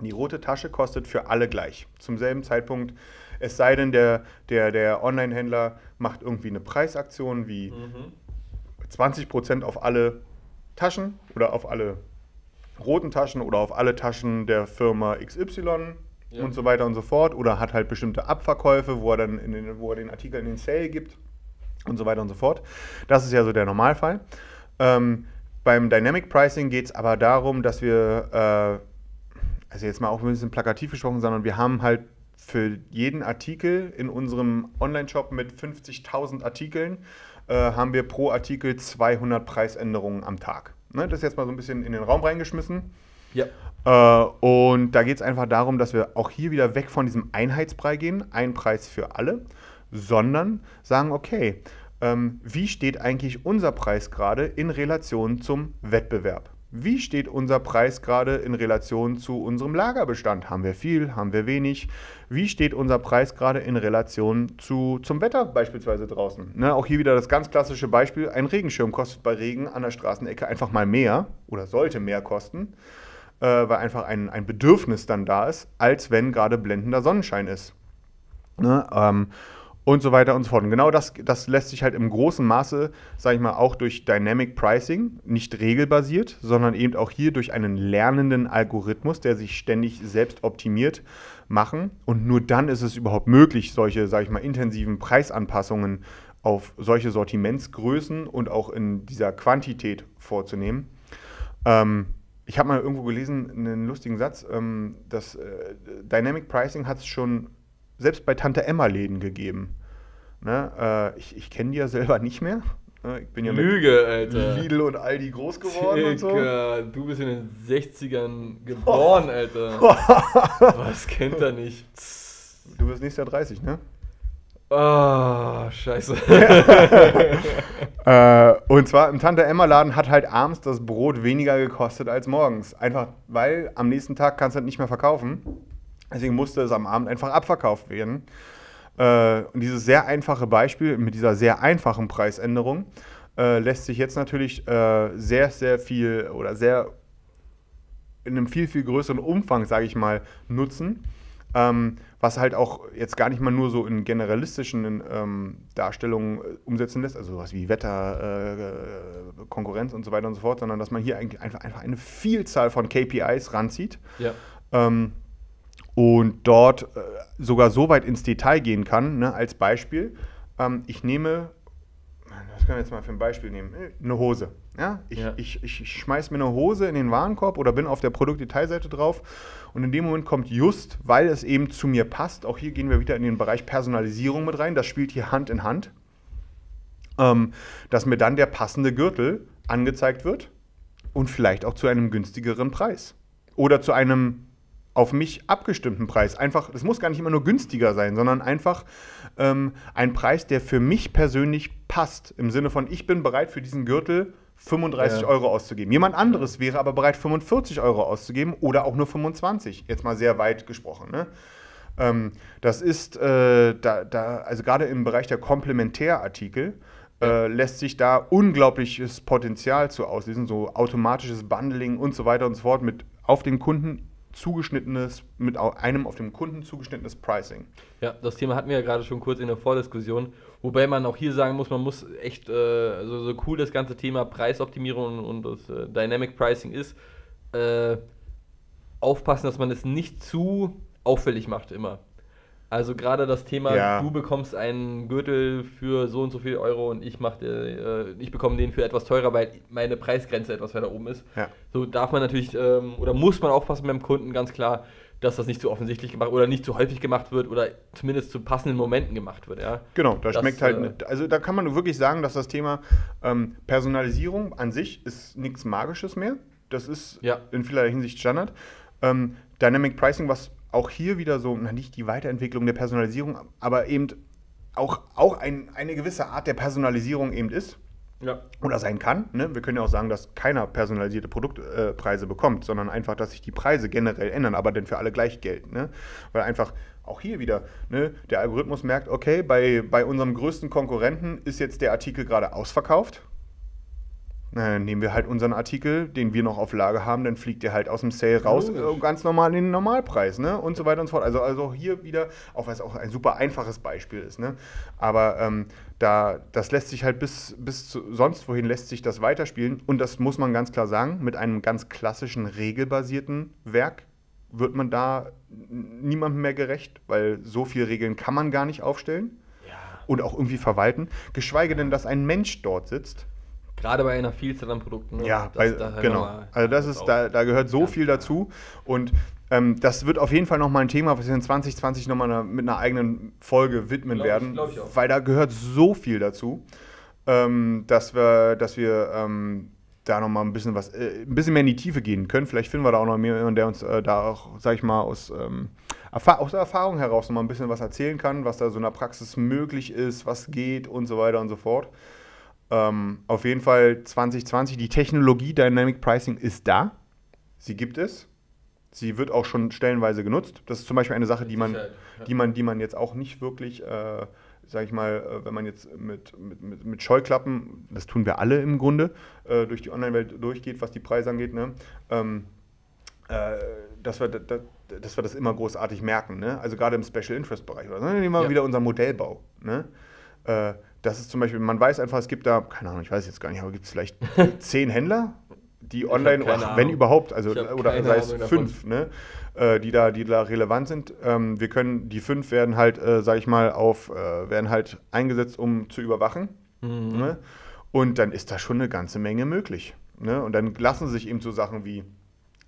Die rote Tasche kostet für alle gleich, zum selben Zeitpunkt. Es sei denn, der, der, der Online-Händler macht irgendwie eine Preisaktion wie mhm. 20% auf alle Taschen oder auf alle roten Taschen oder auf alle Taschen der Firma XY ja. und so weiter und so fort. Oder hat halt bestimmte Abverkäufe, wo er dann in den, wo er den Artikel in den Sale gibt und so weiter und so fort. Das ist ja so der Normalfall. Ähm, beim Dynamic Pricing geht es aber darum, dass wir, äh, also jetzt mal auch ein bisschen plakativ gesprochen, sondern wir haben halt für jeden Artikel in unserem Online-Shop mit 50.000 Artikeln, äh, haben wir pro Artikel 200 Preisänderungen am Tag. Ne, das ist jetzt mal so ein bisschen in den Raum reingeschmissen. Ja. Äh, und da geht es einfach darum, dass wir auch hier wieder weg von diesem Einheitsbrei gehen, ein Preis für alle sondern sagen, okay, ähm, wie steht eigentlich unser Preis gerade in Relation zum Wettbewerb? Wie steht unser Preis gerade in Relation zu unserem Lagerbestand? Haben wir viel? Haben wir wenig? Wie steht unser Preis gerade in Relation zu, zum Wetter beispielsweise draußen? Ne, auch hier wieder das ganz klassische Beispiel. Ein Regenschirm kostet bei Regen an der Straßenecke einfach mal mehr oder sollte mehr kosten, äh, weil einfach ein, ein Bedürfnis dann da ist, als wenn gerade blendender Sonnenschein ist. Ne, ähm, und so weiter und so fort. Und genau das, das lässt sich halt im großen Maße, sage ich mal, auch durch Dynamic Pricing, nicht regelbasiert, sondern eben auch hier durch einen lernenden Algorithmus, der sich ständig selbst optimiert, machen. Und nur dann ist es überhaupt möglich, solche, sage ich mal, intensiven Preisanpassungen auf solche Sortimentsgrößen und auch in dieser Quantität vorzunehmen. Ähm, ich habe mal irgendwo gelesen, einen lustigen Satz, ähm, dass äh, Dynamic Pricing hat es schon selbst bei Tante Emma-Läden gegeben. Ne? Äh, ich ich kenne die ja selber nicht mehr. Ne? Ich bin ja Lüge, Alter. Lidl und Aldi groß geworden Dicker, und so. Du bist in den 60ern geboren, oh. Alter. Was kennt er nicht? Du bist nächstes Jahr 30, ne? Oh, scheiße. äh, und zwar im Tante-Emma-Laden hat halt abends das Brot weniger gekostet als morgens. Einfach weil am nächsten Tag kannst du es nicht mehr verkaufen. Deswegen musste es am Abend einfach abverkauft werden. Äh, und dieses sehr einfache Beispiel mit dieser sehr einfachen Preisänderung äh, lässt sich jetzt natürlich äh, sehr, sehr viel oder sehr in einem viel, viel größeren Umfang, sage ich mal, nutzen. Ähm, was halt auch jetzt gar nicht mal nur so in generalistischen ähm, Darstellungen äh, umsetzen lässt, also sowas wie Wetter, äh, Konkurrenz und so weiter und so fort, sondern dass man hier eigentlich einfach, einfach eine Vielzahl von KPIs ranzieht. Ja. Ähm, und dort äh, sogar so weit ins Detail gehen kann, ne, als Beispiel. Ähm, ich nehme, was können wir jetzt mal für ein Beispiel nehmen? Eine Hose. Ja? Ich, ja. ich, ich, ich schmeiß mir eine Hose in den Warenkorb oder bin auf der Produktdetailseite drauf und in dem Moment kommt just, weil es eben zu mir passt, auch hier gehen wir wieder in den Bereich Personalisierung mit rein, das spielt hier Hand in Hand, ähm, dass mir dann der passende Gürtel angezeigt wird und vielleicht auch zu einem günstigeren Preis oder zu einem auf mich abgestimmten Preis. Einfach, es muss gar nicht immer nur günstiger sein, sondern einfach ähm, ein Preis, der für mich persönlich passt. Im Sinne von, ich bin bereit für diesen Gürtel 35 ja. Euro auszugeben. Jemand anderes wäre aber bereit, 45 Euro auszugeben oder auch nur 25. Jetzt mal sehr weit gesprochen. Ne? Ähm, das ist, äh, da, da, also gerade im Bereich der Komplementärartikel, äh, lässt sich da unglaubliches Potenzial zu auslesen, so automatisches Bundling und so weiter und so fort mit auf den Kunden zugeschnittenes, mit einem auf dem Kunden zugeschnittenes Pricing. Ja, das Thema hatten wir ja gerade schon kurz in der Vordiskussion. Wobei man auch hier sagen muss, man muss echt, äh, also so cool das ganze Thema Preisoptimierung und das äh, Dynamic Pricing ist, äh, aufpassen, dass man es nicht zu auffällig macht immer. Also gerade das Thema, ja. du bekommst einen Gürtel für so und so viel Euro und ich mach, äh, ich bekomme den für etwas teurer, weil meine Preisgrenze etwas weiter oben ist. Ja. So darf man natürlich ähm, oder muss man aufpassen beim Kunden ganz klar, dass das nicht zu offensichtlich gemacht oder nicht zu häufig gemacht wird oder zumindest zu passenden Momenten gemacht wird. Ja? Genau, da das, schmeckt halt. Äh, nicht. also da kann man wirklich sagen, dass das Thema ähm, Personalisierung an sich ist nichts Magisches mehr. Das ist ja. in vielerlei Hinsicht Standard. Ähm, Dynamic Pricing, was auch hier wieder so, na, nicht die Weiterentwicklung der Personalisierung, aber eben auch, auch ein, eine gewisse Art der Personalisierung eben ist. Ja. Oder sein kann. Ne? Wir können ja auch sagen, dass keiner personalisierte Produktpreise äh, bekommt, sondern einfach, dass sich die Preise generell ändern, aber dann für alle gleich gelten. Ne? Weil einfach auch hier wieder ne, der Algorithmus merkt, okay, bei, bei unserem größten Konkurrenten ist jetzt der Artikel gerade ausverkauft dann nehmen wir halt unseren Artikel, den wir noch auf Lage haben, dann fliegt der halt aus dem Sale raus, äh, ganz normal in den Normalpreis, ne? Und so weiter und so fort. Also, also hier wieder, auch weil es auch ein super einfaches Beispiel ist, ne? Aber ähm, da, das lässt sich halt bis, bis zu, sonst wohin lässt sich das weiterspielen. Und das muss man ganz klar sagen, mit einem ganz klassischen regelbasierten Werk wird man da niemandem mehr gerecht, weil so viele Regeln kann man gar nicht aufstellen ja. und auch irgendwie verwalten. Geschweige denn, dass ein Mensch dort sitzt, Gerade bei einer Vielzahl an Produkten. Ne? Ja, bei, halt genau. Also das ist, da, da gehört so viel dazu. Und ähm, das wird auf jeden Fall nochmal ein Thema, was wir in 2020 nochmal mit einer eigenen Folge widmen glaub werden. Ich, ich weil da gehört so viel dazu, ähm, dass wir, dass wir ähm, da nochmal ein bisschen was, äh, ein bisschen mehr in die Tiefe gehen können. Vielleicht finden wir da auch noch jemanden, der uns äh, da auch, sag ich mal, aus, ähm, aus der Erfahrung heraus nochmal ein bisschen was erzählen kann, was da so in der Praxis möglich ist, was geht und so weiter und so fort. Ähm, auf jeden Fall 2020, die Technologie Dynamic Pricing ist da. Sie gibt es. Sie wird auch schon stellenweise genutzt. Das ist zum Beispiel eine Sache, die man, die man, die man jetzt auch nicht wirklich, äh, sage ich mal, äh, wenn man jetzt mit, mit, mit, Scheuklappen, das tun wir alle im Grunde, äh, durch die Online-Welt durchgeht, was die Preise angeht, ne? Ähm, äh, dass, wir, dass, dass wir das immer großartig merken. Ne? Also gerade im Special Interest Bereich. Oder? Nehmen wir ja. wieder unseren Modellbau. Ne? Äh, das ist zum Beispiel, man weiß einfach, es gibt da, keine Ahnung, ich weiß jetzt gar nicht, aber gibt es vielleicht zehn Händler, die ich online, ach, wenn überhaupt, also oder sei es fünf, ne, äh, die da, die da relevant sind. Ähm, wir können, die fünf werden halt, äh, sag ich mal, auf, äh, werden halt eingesetzt, um zu überwachen. Mhm. Ne? Und dann ist da schon eine ganze Menge möglich. Ne? Und dann lassen sich eben so Sachen wie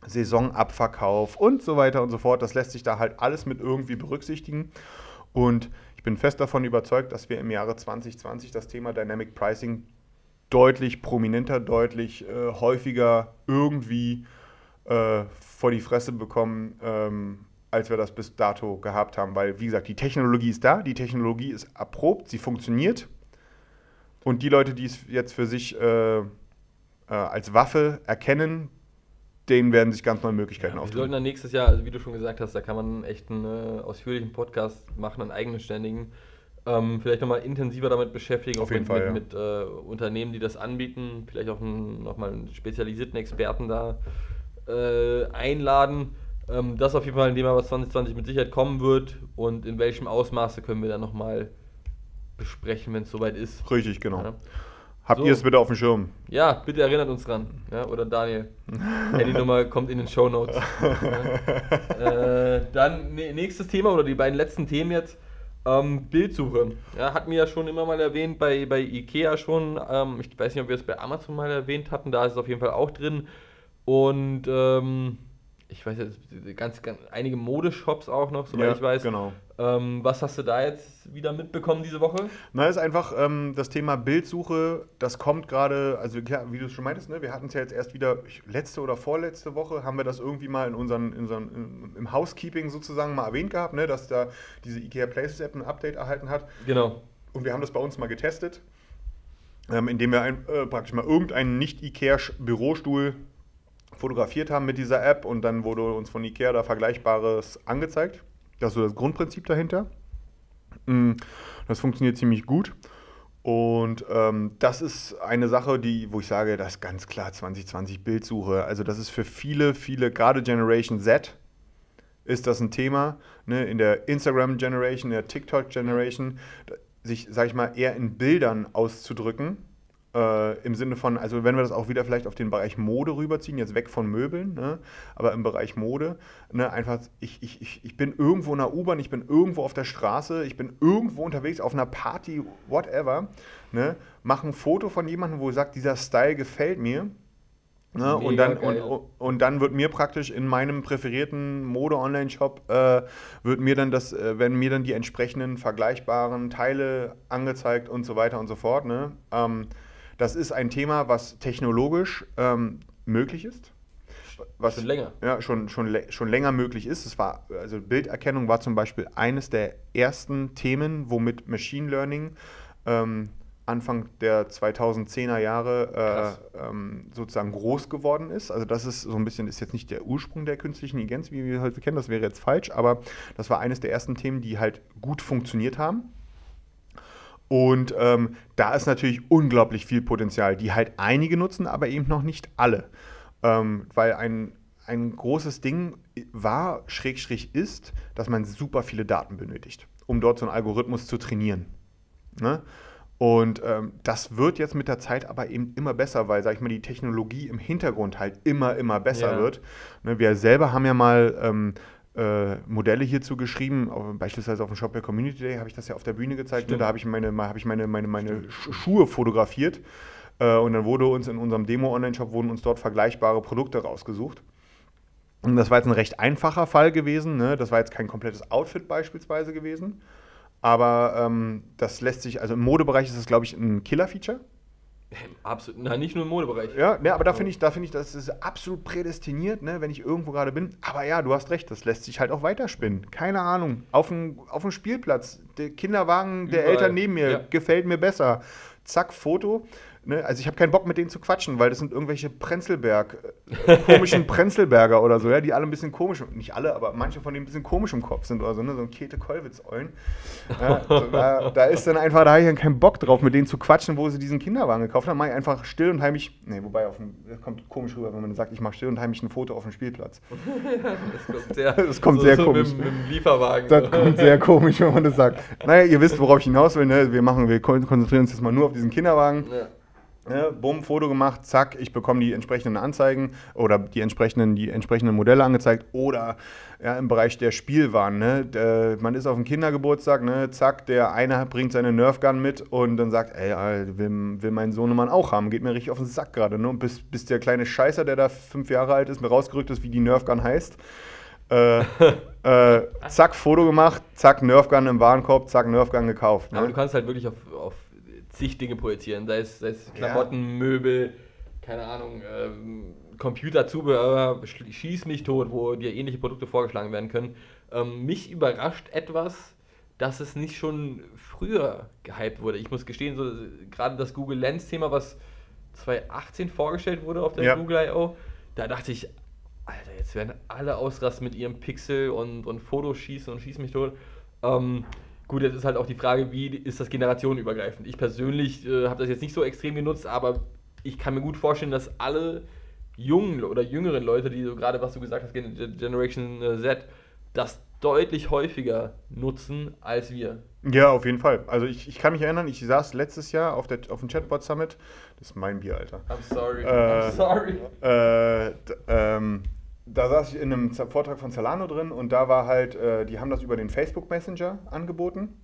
Saisonabverkauf und so weiter und so fort, das lässt sich da halt alles mit irgendwie berücksichtigen. Und ich bin fest davon überzeugt, dass wir im Jahre 2020 das Thema Dynamic Pricing deutlich prominenter, deutlich äh, häufiger irgendwie äh, vor die Fresse bekommen, ähm, als wir das bis dato gehabt haben, weil, wie gesagt, die Technologie ist da, die Technologie ist erprobt, sie funktioniert. Und die Leute, die es jetzt für sich äh, äh, als Waffe erkennen, denen werden sich ganz neue Möglichkeiten Wir auftun. sollten dann nächstes Jahr, also wie du schon gesagt hast, da kann man echt einen äh, ausführlichen Podcast machen, einen eigenständigen. Ähm, vielleicht nochmal intensiver damit beschäftigen, Auf jeden mit, Fall, mit, mit äh, Unternehmen, die das anbieten, vielleicht auch nochmal einen spezialisierten Experten da äh, einladen. Ähm, das ist auf jeden Fall ein Thema, was 2020 mit Sicherheit kommen wird und in welchem Ausmaße können wir dann nochmal besprechen, wenn es soweit ist. Richtig, genau. Ja. Habt So. ihr es bitte auf dem Schirm? Ja, bitte erinnert uns dran. Ja, oder Daniel. Handynummer kommt in den Show Notes. ja. äh, dann ne- nächstes Thema oder die beiden letzten Themen jetzt. Ähm, Bildsuche. Ja, hatten wir ja schon immer mal erwähnt, bei, bei Ikea schon. Ähm, ich weiß nicht, ob wir es bei Amazon mal erwähnt hatten. Da ist es auf jeden Fall auch drin. Und ähm, ich weiß jetzt, ganz, ganz einige Modeshops auch noch, soweit Ja, ich weiß. genau. Ähm, was hast du da jetzt wieder mitbekommen diese Woche? Na, ist einfach ähm, das Thema Bildsuche, das kommt gerade, also ja, wie du es schon meintest, ne, wir hatten es ja jetzt erst wieder, ich, letzte oder vorletzte Woche haben wir das irgendwie mal in unseren, in unseren im, im Housekeeping sozusagen mal erwähnt gehabt, ne, dass da diese IKEA Places App ein Update erhalten hat. Genau. Und wir haben das bei uns mal getestet, ähm, indem wir ein, äh, praktisch mal irgendeinen Nicht-IKEA-Bürostuhl fotografiert haben mit dieser App und dann wurde uns von IKEA da Vergleichbares angezeigt. Das ist so das Grundprinzip dahinter. Mm, Das funktioniert ziemlich gut. Und ähm, das ist eine Sache, die, wo ich sage, das ist ganz klar 2020 Bildsuche. Also das ist für viele, viele, gerade Generation Z, ist das ein Thema. Ne? In der Instagram Generation, der TikTok Generation, sich, sag ich mal, eher in Bildern auszudrücken. Äh, Im Sinne von, also wenn wir das auch wieder vielleicht auf den Bereich Mode rüberziehen, jetzt weg von Möbeln, ne? aber im Bereich Mode, ne? einfach, ich, ich, ich, ich bin irgendwo in der U-Bahn, ich bin irgendwo auf der Straße, ich bin irgendwo unterwegs auf einer Party, whatever, ne? mache ein Foto von jemandem, wo sagt, dieser Style gefällt mir. Ne? Und, dann, und, und dann wird mir praktisch in meinem präferierten Mode-Online-Shop, äh, wird mir dann das, äh, werden mir dann die entsprechenden vergleichbaren Teile angezeigt und so weiter und so fort. Ne? Ähm, das ist ein Thema, was technologisch ähm, möglich ist. Was Schon länger. Ja, schon, schon, schon länger möglich ist. Es war, also Bilderkennung war zum Beispiel eines der ersten Themen, womit Machine Learning ähm, Anfang der 2010er Jahre äh, ähm, sozusagen groß geworden ist. Also das ist so ein bisschen, ist jetzt nicht der Ursprung der künstlichen Intelligenz, wie wir heute kennen, das wäre jetzt falsch, aber das war eines der ersten Themen, die halt gut funktioniert haben. Und ähm, da ist natürlich unglaublich viel Potenzial, die halt einige nutzen, aber eben noch nicht alle. Ähm, weil ein, ein großes Ding war, Schrägstrich ist, dass man super viele Daten benötigt, um dort so einen Algorithmus zu trainieren. Ne? Und ähm, das wird jetzt mit der Zeit aber eben immer besser, weil, sag ich mal, die Technologie im Hintergrund halt immer, immer besser Ja. wird. Ne, wir selber haben ja mal ähm, äh, Modelle hierzu geschrieben, beispielsweise auf dem Shopware Community Day habe ich das ja auf der Bühne gezeigt. Stimmt. Da habe ich meine, habe ich meine, meine, meine Sch- Schuhe fotografiert. Äh, und dann wurde uns in unserem Demo-Online-Shop wurden uns dort vergleichbare Produkte rausgesucht. Und das war jetzt ein recht einfacher Fall gewesen. Ne? Das war jetzt kein komplettes Outfit beispielsweise gewesen. Aber ähm, das lässt sich, also im Modebereich ist das, glaube ich, ein Killer-Feature. Absolut. Na, nicht nur im Modebereich. Ja, ne, aber da finde ich, da finde ich, das ist absolut prädestiniert, ne, wenn ich irgendwo gerade bin. Aber ja, du hast recht, das lässt sich halt auch weiterspinnen. Keine Ahnung. Auf dem, auf dem Spielplatz, der Kinderwagen der Überall. Eltern neben mir Ja. gefällt mir besser. Zack, Foto. Ne, also ich habe keinen Bock mit denen zu quatschen, weil das sind irgendwelche Prenzlberg, äh, komischen Prenzlberger oder so, ja, die alle ein bisschen komisch, nicht alle, aber manche von denen ein bisschen komisch im Kopf sind oder so, ne, so ein Käthe Kollwitz-Eulen. Ja, da, da ist dann einfach, da habe ich dann keinen Bock drauf, mit denen zu quatschen, wo sie diesen Kinderwagen gekauft haben. Mache ich einfach still und heimlich, nee, wobei, auf dem, das kommt komisch rüber, wenn man sagt, ich mache still und heimlich ein Foto auf dem Spielplatz. Das kommt sehr, Das kommt sehr komisch. Mit, dem Lieferwagen. Das kommt sehr komisch, wenn man das sagt. Naja, ihr wisst, worauf ich hinaus will, ne? wir machen, wir kon- konzentrieren uns jetzt mal nur auf diesen Kinderwagen. Ja. Ne, bumm, Foto gemacht, zack, ich bekomme die entsprechenden Anzeigen oder die entsprechenden, die entsprechenden Modelle angezeigt oder ja, im Bereich der Spielwaren. Ne, der, man ist auf dem Kindergeburtstag, ne, zack, der eine bringt seine Nerfgun mit und dann sagt, ey, will, will mein Sohnemann auch haben, geht mir richtig auf den Sack gerade. Ne, und bis, bis der kleine Scheißer, der da fünf Jahre alt ist, mir rausgerückt ist, wie die Nerfgun heißt. Äh, äh, zack, Foto gemacht, zack, Nerfgun im Warenkorb, zack, Nerfgun gekauft. Ne? Aber du kannst halt wirklich auf, auf zig Dinge projizieren. Sei es, sei es Klamotten, Möbel, keine Ahnung, ähm, Computerzubehör, schieß mich tot, wo dir ähnliche Produkte vorgeschlagen werden können. Ähm, mich überrascht etwas, dass es nicht schon früher gehypt wurde. Ich muss gestehen, so gerade das Google Lens-Thema, was 2018 vorgestellt wurde auf der Ja. Google I.O., da dachte ich, Alter, jetzt werden alle ausrasten mit ihrem Pixel und, und Fotos schießen und schießen mich tot. Ähm, gut, jetzt ist halt auch die Frage, wie ist das generationenübergreifend? Ich persönlich äh, habe das jetzt nicht so extrem genutzt, aber ich kann mir gut vorstellen, dass alle jungen oder jüngeren Leute, die so gerade, was du gesagt hast, Gen Generation äh, Z, das deutlich häufiger nutzen als wir. Ja, auf jeden Fall. Also ich, ich kann mich erinnern, ich saß letztes Jahr auf, der, auf dem Chatbot Summit. Das ist mein Bier, Alter. I'm sorry. Äh, I'm sorry. Äh, ähm, da saß ich in einem Vortrag von Zalando drin und da war halt, äh, die haben das über den Facebook Messenger angeboten.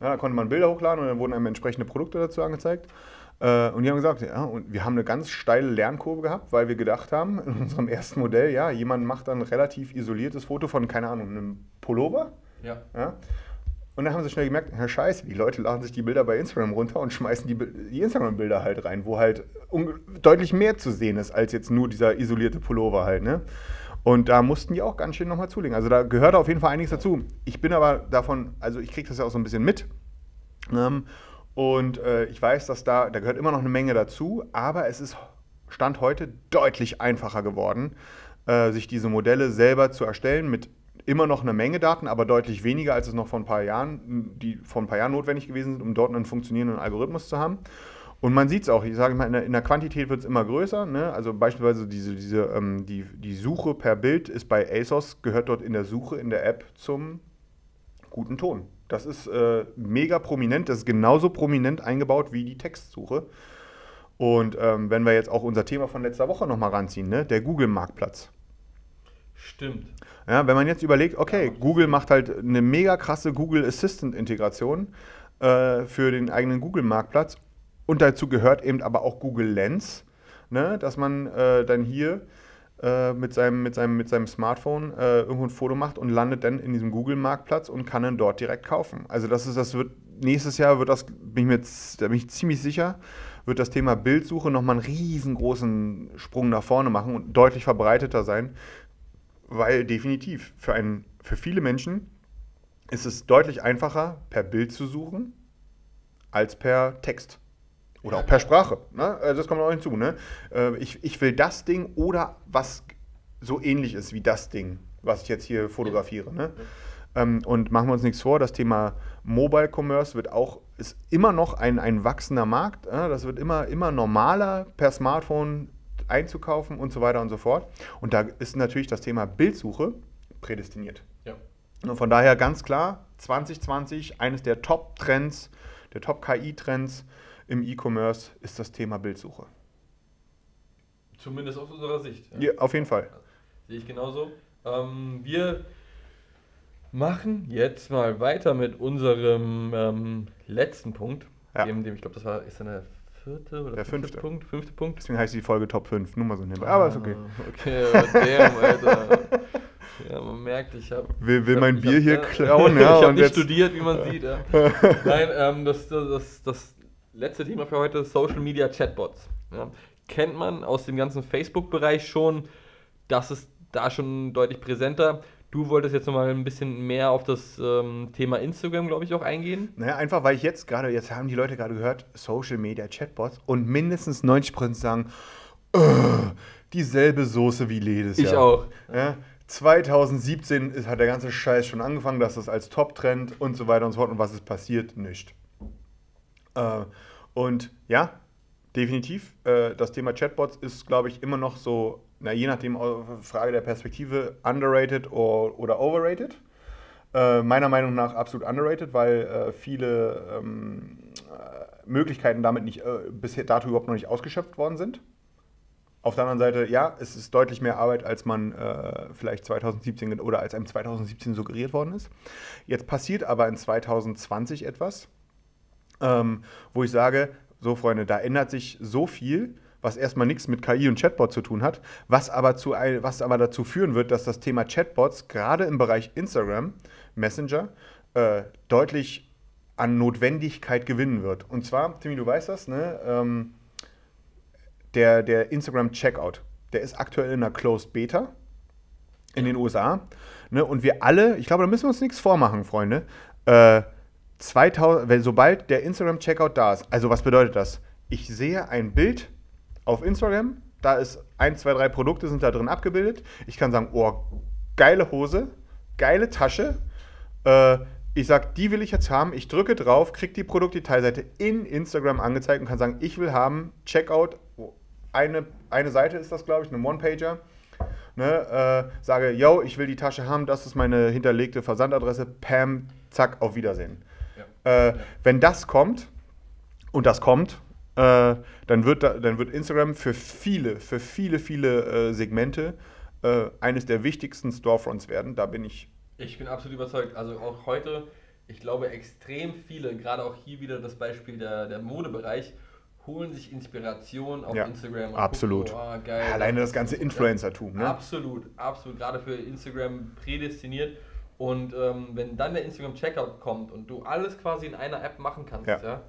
Ja, da konnte man Bilder hochladen und dann wurden einem entsprechende Produkte dazu angezeigt. Äh, und die haben gesagt, ja, und wir haben eine ganz steile Lernkurve gehabt, weil wir gedacht haben, in unserem ersten Modell, ja, jemand macht dann ein relativ isoliertes Foto von, keine Ahnung, einem Pullover. Ja. Ja? Und dann haben sie schnell gemerkt, Herr Scheiße, die Leute laden sich die Bilder bei Instagram runter und schmeißen die, die Instagram-Bilder halt rein, wo halt deutlich mehr zu sehen ist, als jetzt nur dieser isolierte Pullover halt, ne? Und da mussten die auch ganz schön nochmal zulegen. Also da gehört auf jeden Fall einiges dazu. Ich bin aber davon, also ich kriege das ja auch so ein bisschen mit. Ähm, und äh, ich weiß, dass da, da gehört immer noch eine Menge dazu, aber es ist Stand heute deutlich einfacher geworden, äh, sich diese Modelle selber zu erstellen mit immer noch einer Menge Daten, aber deutlich weniger, als es noch vor ein paar Jahren, die vor ein paar Jahren notwendig gewesen sind, um dort einen funktionierenden Algorithmus zu haben. Und man sieht es auch, ich sage mal, in der, in der Quantität wird es immer größer. Ne? Also beispielsweise diese, diese, ähm, die, die Suche per Bild ist bei ASOS, gehört dort in der Suche in der App zum guten Ton. Das ist äh, mega prominent, das ist genauso prominent eingebaut wie die Textsuche. Und ähm, wenn wir jetzt auch unser Thema von letzter Woche nochmal ranziehen, ne? der Google-Marktplatz. Stimmt. Ja, wenn man jetzt überlegt, okay, Google macht halt eine mega krasse Google Assistant-Integration äh, für den eigenen Google-Marktplatz und dazu gehört eben aber auch Google Lens, ne, dass man äh, dann hier äh, mit, seinem, mit, seinem, mit seinem Smartphone äh, irgendwo ein Foto macht und landet dann in diesem Google-Marktplatz und kann dann dort direkt kaufen. Also das ist, das wird nächstes Jahr wird das, bin ich mir da bin ich ziemlich sicher, wird das Thema Bildsuche nochmal einen riesengroßen Sprung nach vorne machen und deutlich verbreiteter sein. Weil definitiv für, einen, für viele Menschen ist es deutlich einfacher, per Bild zu suchen, als per Text. Oder auch per Sprache. Ne? Also das kommt auch hinzu. Ne? Äh, Ich, ich will das Ding oder was so ähnlich ist wie das Ding, was ich jetzt hier fotografiere. Ne? Ähm, Und machen wir uns nichts vor, das Thema Mobile Commerce wird auch, ist immer noch ein, ein wachsender Markt. äh, Das wird immer, immer normaler, per Smartphone einzukaufen und so weiter und so fort. Und da ist natürlich das Thema Bildsuche prädestiniert. Ja. Und von daher ganz klar, 2020, eines der Top-Trends, der Top-KI-Trends im E-Commerce ist das Thema Bildsuche. Zumindest aus unserer Sicht. Ja, auf jeden Fall. Sehe ich genauso. Ähm, wir machen jetzt mal weiter mit unserem ähm, letzten Punkt. Ja. Dem, dem ich glaube, das war, ist der vierte oder Der fünfte. Punkt? Fünfte Punkt? Deswegen heißt die Folge Top 5, nur mal so nebenbei. Aber ist okay. Ah, Okay, aber damn, Alter. Ja, man merkt, ich habe. Will, will mein Bier hier klauen, ja, ich habe nicht studiert, wie man sieht. Ja. Nein, ähm, das, das, das, das letzte Thema für heute: Social Media Chatbots. Ja. Kennt man aus dem ganzen Facebook-Bereich schon, das ist da schon deutlich präsenter. Du wolltest jetzt nochmal ein bisschen mehr auf das ähm, Thema Instagram, glaube ich, auch eingehen. naja, einfach weil ich jetzt gerade, jetzt haben die Leute gerade gehört, Social Media Chatbots und mindestens 90% sagen, "Äh, dieselbe Soße wie jedes Ich auch. Ja, 2017 ist, hat der ganze Scheiß schon angefangen, dass das als Top-Trend und so weiter und so fort. Und was ist passiert? Nicht. Äh, und ja, definitiv, äh, das Thema Chatbots ist, glaube ich, immer noch so, na, je nachdem, Frage der Perspektive, underrated or, oder overrated. Äh, meiner Meinung nach absolut underrated, weil äh, viele ähm, äh, Möglichkeiten damit nicht äh, bisher dato überhaupt noch nicht ausgeschöpft worden sind. Auf der anderen Seite, ja, es ist deutlich mehr Arbeit, als man äh, vielleicht 2017 oder als einem 2017 suggeriert worden ist. Jetzt passiert aber in 2020 etwas, ähm, wo ich sage, so Freunde, da ändert sich so viel, was erstmal nichts mit KI und Chatbot zu tun hat, was aber, zu, was aber dazu führen wird, dass das Thema Chatbots gerade im Bereich Instagram, Messenger, äh, deutlich an Notwendigkeit gewinnen wird. Und zwar, Timmy, du weißt das, ne? Ähm, der, der Instagram Checkout, der ist aktuell in einer Closed Beta in den USA. Ne? Und wir alle, ich glaube, da müssen wir uns nichts vormachen, Freunde. Äh, 2000, wenn, sobald der Instagram-Checkout da ist, also was bedeutet das? Ich sehe ein Bild auf Instagram, da ist ein, zwei, drei Produkte sind da drin abgebildet. Ich kann sagen, oh, geile Hose, geile Tasche. Äh, ich sage, die will ich jetzt haben. Ich drücke drauf, kriege die Produktdetailseite in Instagram angezeigt und kann sagen, ich will haben, Checkout. Eine, eine Seite ist das, glaube ich, eine One-Pager. Ne, äh, sage, yo, ich will die Tasche haben, das ist meine hinterlegte Versandadresse, Pam, zack, auf Wiedersehen. Äh, ja. Wenn das kommt, und das kommt, äh, dann, wird da, dann wird Instagram für viele, für viele, viele äh, Segmente äh, eines der wichtigsten Storefronts werden. Da bin ich. Ich bin absolut überzeugt. Also auch heute, ich glaube, extrem viele, gerade auch hier wieder das Beispiel der, der Modebereich, holen sich Inspiration auf ja, Instagram. absolut. Gucken, oh, geil, ja, alleine das ganze Influencer-Tum. Ne? Absolut, absolut. Gerade für Instagram prädestiniert. Und ähm, wenn dann der Instagram-Checkout kommt und du alles quasi in einer App machen kannst, ja, ja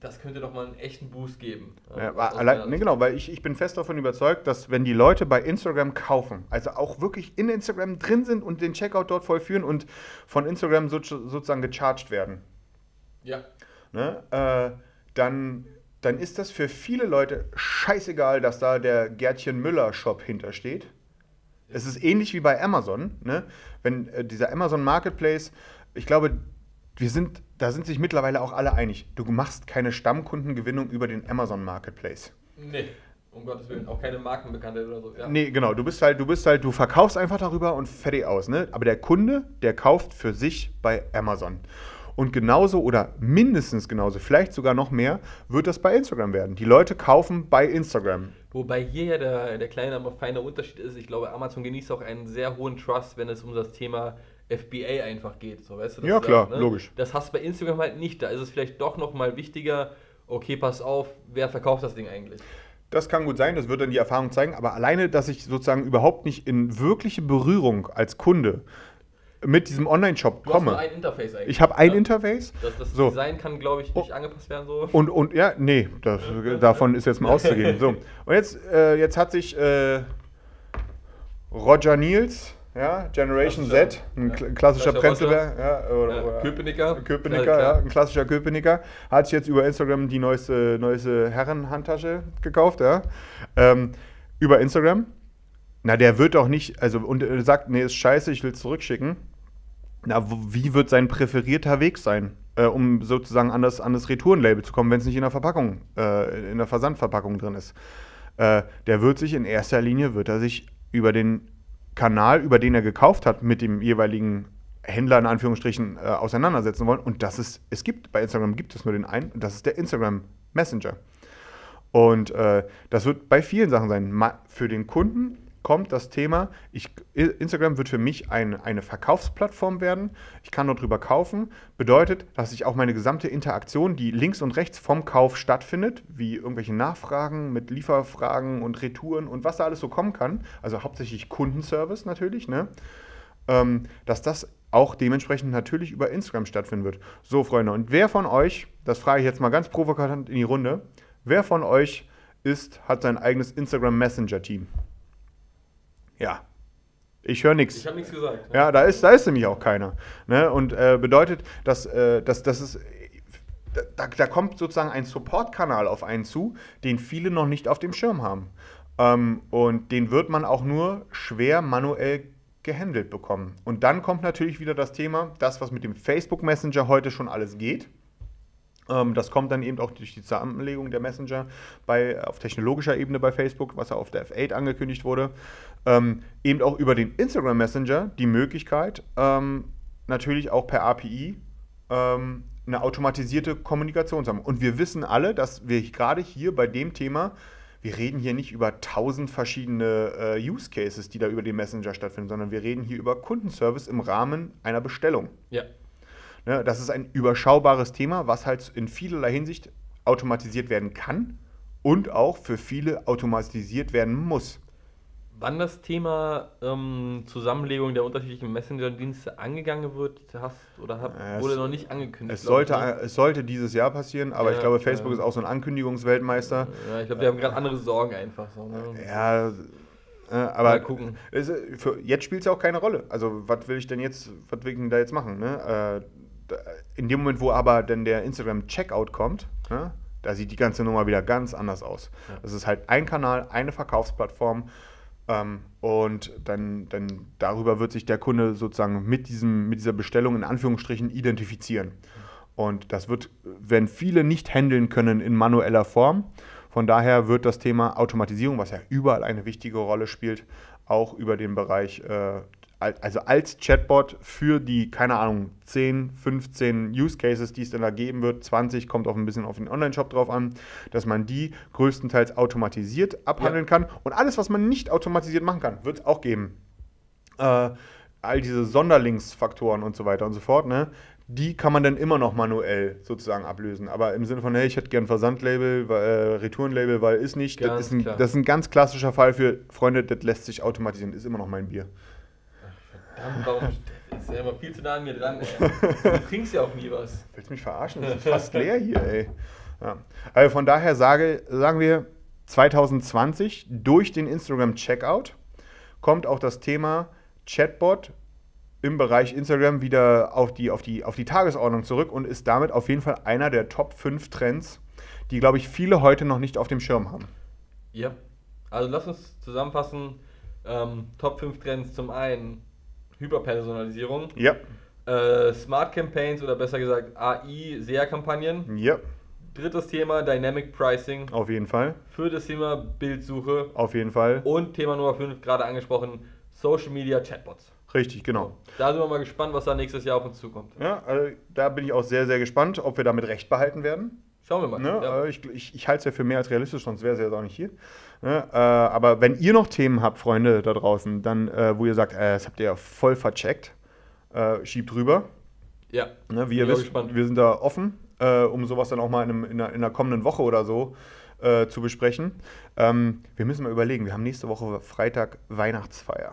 das könnte doch mal einen echten Boost geben. Ja, allein, nee, genau, weil ich, ich bin fest davon überzeugt, dass wenn die Leute bei Instagram kaufen, also auch wirklich in Instagram drin sind und den Checkout dort vollführen und von Instagram so, sozusagen gecharged werden, ja. ne, äh, dann, dann ist das für viele Leute scheißegal, dass da der Gärtchen Müller Shop hintersteht. Es ist ähnlich wie bei Amazon, ne? wenn äh, dieser Amazon Marketplace, ich glaube, wir sind, da sind sich mittlerweile auch alle einig. Du machst keine Stammkundengewinnung über den Amazon Marketplace. Nee, um Gottes Willen, auch keine Markenbekannte oder so. Ja. Nee, genau, du bist halt, du bist halt, du verkaufst einfach darüber und fertig aus, ne? Aber der Kunde, der kauft für sich bei Amazon. Und genauso oder mindestens genauso, vielleicht sogar noch mehr, wird das bei Instagram werden. Die Leute kaufen bei Instagram. Wobei hier ja der, der kleine, aber feine Unterschied ist, ich glaube, Amazon genießt auch einen sehr hohen Trust, wenn es um das Thema FBA einfach geht. So, weißt du, ja, klar, da, ne? logisch. Das hast du bei Instagram halt nicht. Da ist es vielleicht doch nochmal wichtiger, okay, pass auf, wer verkauft das Ding eigentlich? Das kann gut sein, das wird dann die Erfahrung zeigen, aber alleine, dass ich sozusagen überhaupt nicht in wirkliche Berührung als Kunde mit diesem Online-Shop komme. Hast ein Interface eigentlich. Ich habe ein ja? Interface. Das, das so. Design kann, glaube ich, nicht oh. angepasst werden. So. Und, und ja, nee, das, davon ist jetzt mal auszugehen. So. Und jetzt, äh, jetzt hat sich äh, Roger Niels ja, Generation Z, ein ja. klassischer Prenzlberg, ja, oder, ja, Köpenicker. Köpenicker, ja, ein klassischer Köpenicker, hat sich jetzt über Instagram die neueste, neueste Herrenhandtasche gekauft, ja, ähm, über Instagram. Na, der wird auch nicht, also, und er sagt, nee, ist scheiße, ich will es zurückschicken. Na, wie wird sein präferierter Weg sein, äh, um sozusagen an das, an das Retourenlabel zu kommen, wenn es nicht in der Verpackung, äh, in der Versandverpackung drin ist? Äh, der wird sich in erster Linie, wird er sich über den Kanal, über den er gekauft hat, mit dem jeweiligen Händler in Anführungsstrichen äh, auseinandersetzen wollen. Und das ist, es gibt, bei Instagram gibt es nur den einen, und das ist der Instagram Messenger. Und äh, das wird bei vielen Sachen sein. Ma für den Kunden kommt das Thema, ich, Instagram wird für mich ein, eine Verkaufsplattform werden. Ich kann dort drüber kaufen. Bedeutet, dass ich auch meine gesamte Interaktion, die links und rechts vom Kauf stattfindet, wie irgendwelche Nachfragen mit Lieferfragen und Retouren und was da alles so kommen kann, also hauptsächlich Kundenservice natürlich, ne? Ähm, dass das auch dementsprechend natürlich über Instagram stattfinden wird. So, Freunde, und wer von euch, das frage ich jetzt mal ganz provokant in die Runde, wer von euch ist, hat sein eigenes Instagram Messenger-Team? Ja. Ich höre nichts. Ich habe nichts gesagt. Ja, da ist, da ist nämlich auch keiner. Ne? Und äh, bedeutet, dass, äh, dass, dass es da, da, kommt sozusagen ein Support-Kanal auf einen zu, den viele noch nicht auf dem Schirm haben. Ähm, und den wird man auch nur schwer manuell gehandelt bekommen. Und dann kommt natürlich wieder das Thema, das, was mit dem Facebook Messenger heute schon alles geht. Ähm, das kommt dann eben auch durch die Zusammenlegung der Messenger bei, auf technologischer Ebene bei Facebook, was ja auf der F8 angekündigt wurde. Ähm, eben auch über den Instagram Messenger die Möglichkeit, ähm, natürlich auch per API ähm, eine automatisierte Kommunikation zu haben. Und wir wissen alle, dass wir gerade hier bei dem Thema, wir reden hier nicht über tausend verschiedene äh, Use Cases, die da über den Messenger stattfinden, sondern wir reden hier über Kundenservice im Rahmen einer Bestellung. Ja. Ne, das ist ein überschaubares Thema, was halt in vielerlei Hinsicht automatisiert werden kann und auch für viele automatisiert werden muss. Wann das Thema ähm, Zusammenlegung der unterschiedlichen Messenger-Dienste angegangen wird, hast oder hab, es, wurde noch nicht angekündigt. Es sollte, ich, ne? es sollte dieses Jahr passieren, aber ja, ich glaube, Facebook ja. ist auch so ein Ankündigungsweltmeister. Ja, ich glaube, die haben gerade andere Sorgen einfach. So, ne? Ja, Äh, aber Mal gucken. Es, für, jetzt spielt es ja auch keine Rolle. Also, was will ich denn jetzt, was will ich denn da jetzt machen? Ne? Äh, in dem Moment, wo aber dann der Instagram-Checkout kommt, ne? da sieht die ganze Nummer wieder ganz anders aus. Ja. Das ist halt ein Kanal, eine Verkaufsplattform. Ähm, und dann, dann darüber wird sich der Kunde sozusagen mit, diesem, mit dieser Bestellung in Anführungsstrichen identifizieren. Und das wird, wenn viele nicht handeln können in manueller Form. Von daher wird das Thema Automatisierung, was ja überall eine wichtige Rolle spielt, auch über den Bereich, äh, also als Chatbot für die, keine Ahnung, 10, 15 Use Cases, die es dann da geben wird, 20, kommt auch ein bisschen auf den Online-Shop drauf an, dass man die größtenteils automatisiert abhandeln kann. Und alles, was man nicht automatisiert machen kann, wird es auch geben äh, all diese Sonderlingsfaktoren und so weiter und so fort, ne, die kann man dann immer noch manuell sozusagen ablösen. Aber im Sinne von, hey, ich hätte gern Versandlabel, äh, Retourenlabel, weil ist nicht. Das ist, ein, das ist ein ganz klassischer Fall für Freunde, das lässt sich automatisieren, ist immer noch mein Bier. Verdammt, warum ist ja immer viel zu nah an mir dran, ey. Du trinkst ja auch nie was. Willst du mich verarschen? Das ist fast leer hier, ey. Ja. Also von daher sage, sagen wir, 2020 durch den Instagram Checkout kommt auch das Thema Chatbot im Bereich Instagram wieder auf die, auf, die, auf die Tagesordnung zurück und ist damit auf jeden Fall einer der Top 5 Trends, die, glaube ich, viele heute noch nicht auf dem Schirm haben. Ja. Also lass uns zusammenfassen. Ähm, Top 5 Trends zum einen Hyperpersonalisierung, Ja, äh, Smart Campaigns oder besser gesagt AI SEA-Kampagnen. ja, Drittes Thema Dynamic Pricing. auf jeden Fall. Viertes Thema Bildsuche. Auf jeden Fall. Und Thema Nummer 5, gerade angesprochen, Social Media Chatbots. Richtig, genau. Da sind wir mal gespannt, was da nächstes Jahr auf uns zukommt. Ja, also da bin ich auch sehr, sehr gespannt, ob wir damit recht behalten werden. Schauen wir mal. Ne? Ja. äh, Ich, ich, ich halte es ja für mehr als realistisch, sonst wäre es ja auch nicht hier. Ne? Äh, aber wenn ihr noch Themen habt, Freunde da draußen, dann, äh, wo ihr sagt, äh, das habt ihr ja voll vercheckt, schiebt rüber. ja. Ne? Wie ihr wisst, wir sind da offen, um sowas dann auch mal in, einem, in, einer, in einer kommenden Woche oder so zu besprechen. Ähm, wir müssen mal überlegen, wir haben nächste Woche Freitag Weihnachtsfeier.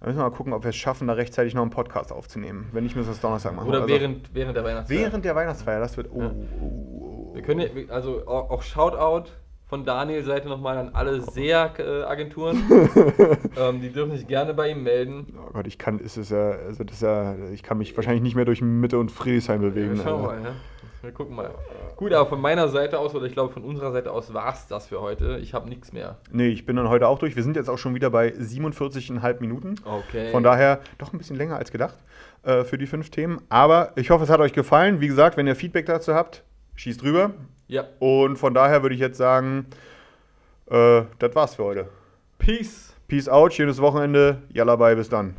Da müssen wir mal gucken, ob wir es schaffen, da rechtzeitig noch einen Podcast aufzunehmen. Wenn nicht, müssen wir es Donnerstag machen. Oder Also während, während der Weihnachtszeit. während der Weihnachtsfeier, das wird. Oh, Ja. oh, oh, Wir können ja, also auch, Shoutout von Daniels Seite nochmal an alle SEA-Agenturen. ähm, die dürfen sich gerne bei ihm melden. Oh Gott, ich kann, ist es ja, also das ist ja, ich kann mich wahrscheinlich nicht mehr durch Mitte und Friedrichshain bewegen. Wir schauen Alter. mal, ja. Wir gucken mal. Gut, aber von meiner Seite aus, oder ich glaube von unserer Seite aus, war es das für heute. Ich habe nichts mehr. Nee, ich bin dann heute auch durch. Wir sind jetzt auch schon wieder bei 47,5 Minuten. Okay. Von daher doch ein bisschen länger als gedacht äh, für die fünf Themen. Aber ich hoffe, es hat euch gefallen. Wie gesagt, wenn ihr Feedback dazu habt, schießt rüber. Ja. Und von daher würde ich jetzt sagen, äh, das war's für heute. Peace. Peace out, schönes Wochenende. Yalla, bye, bis dann.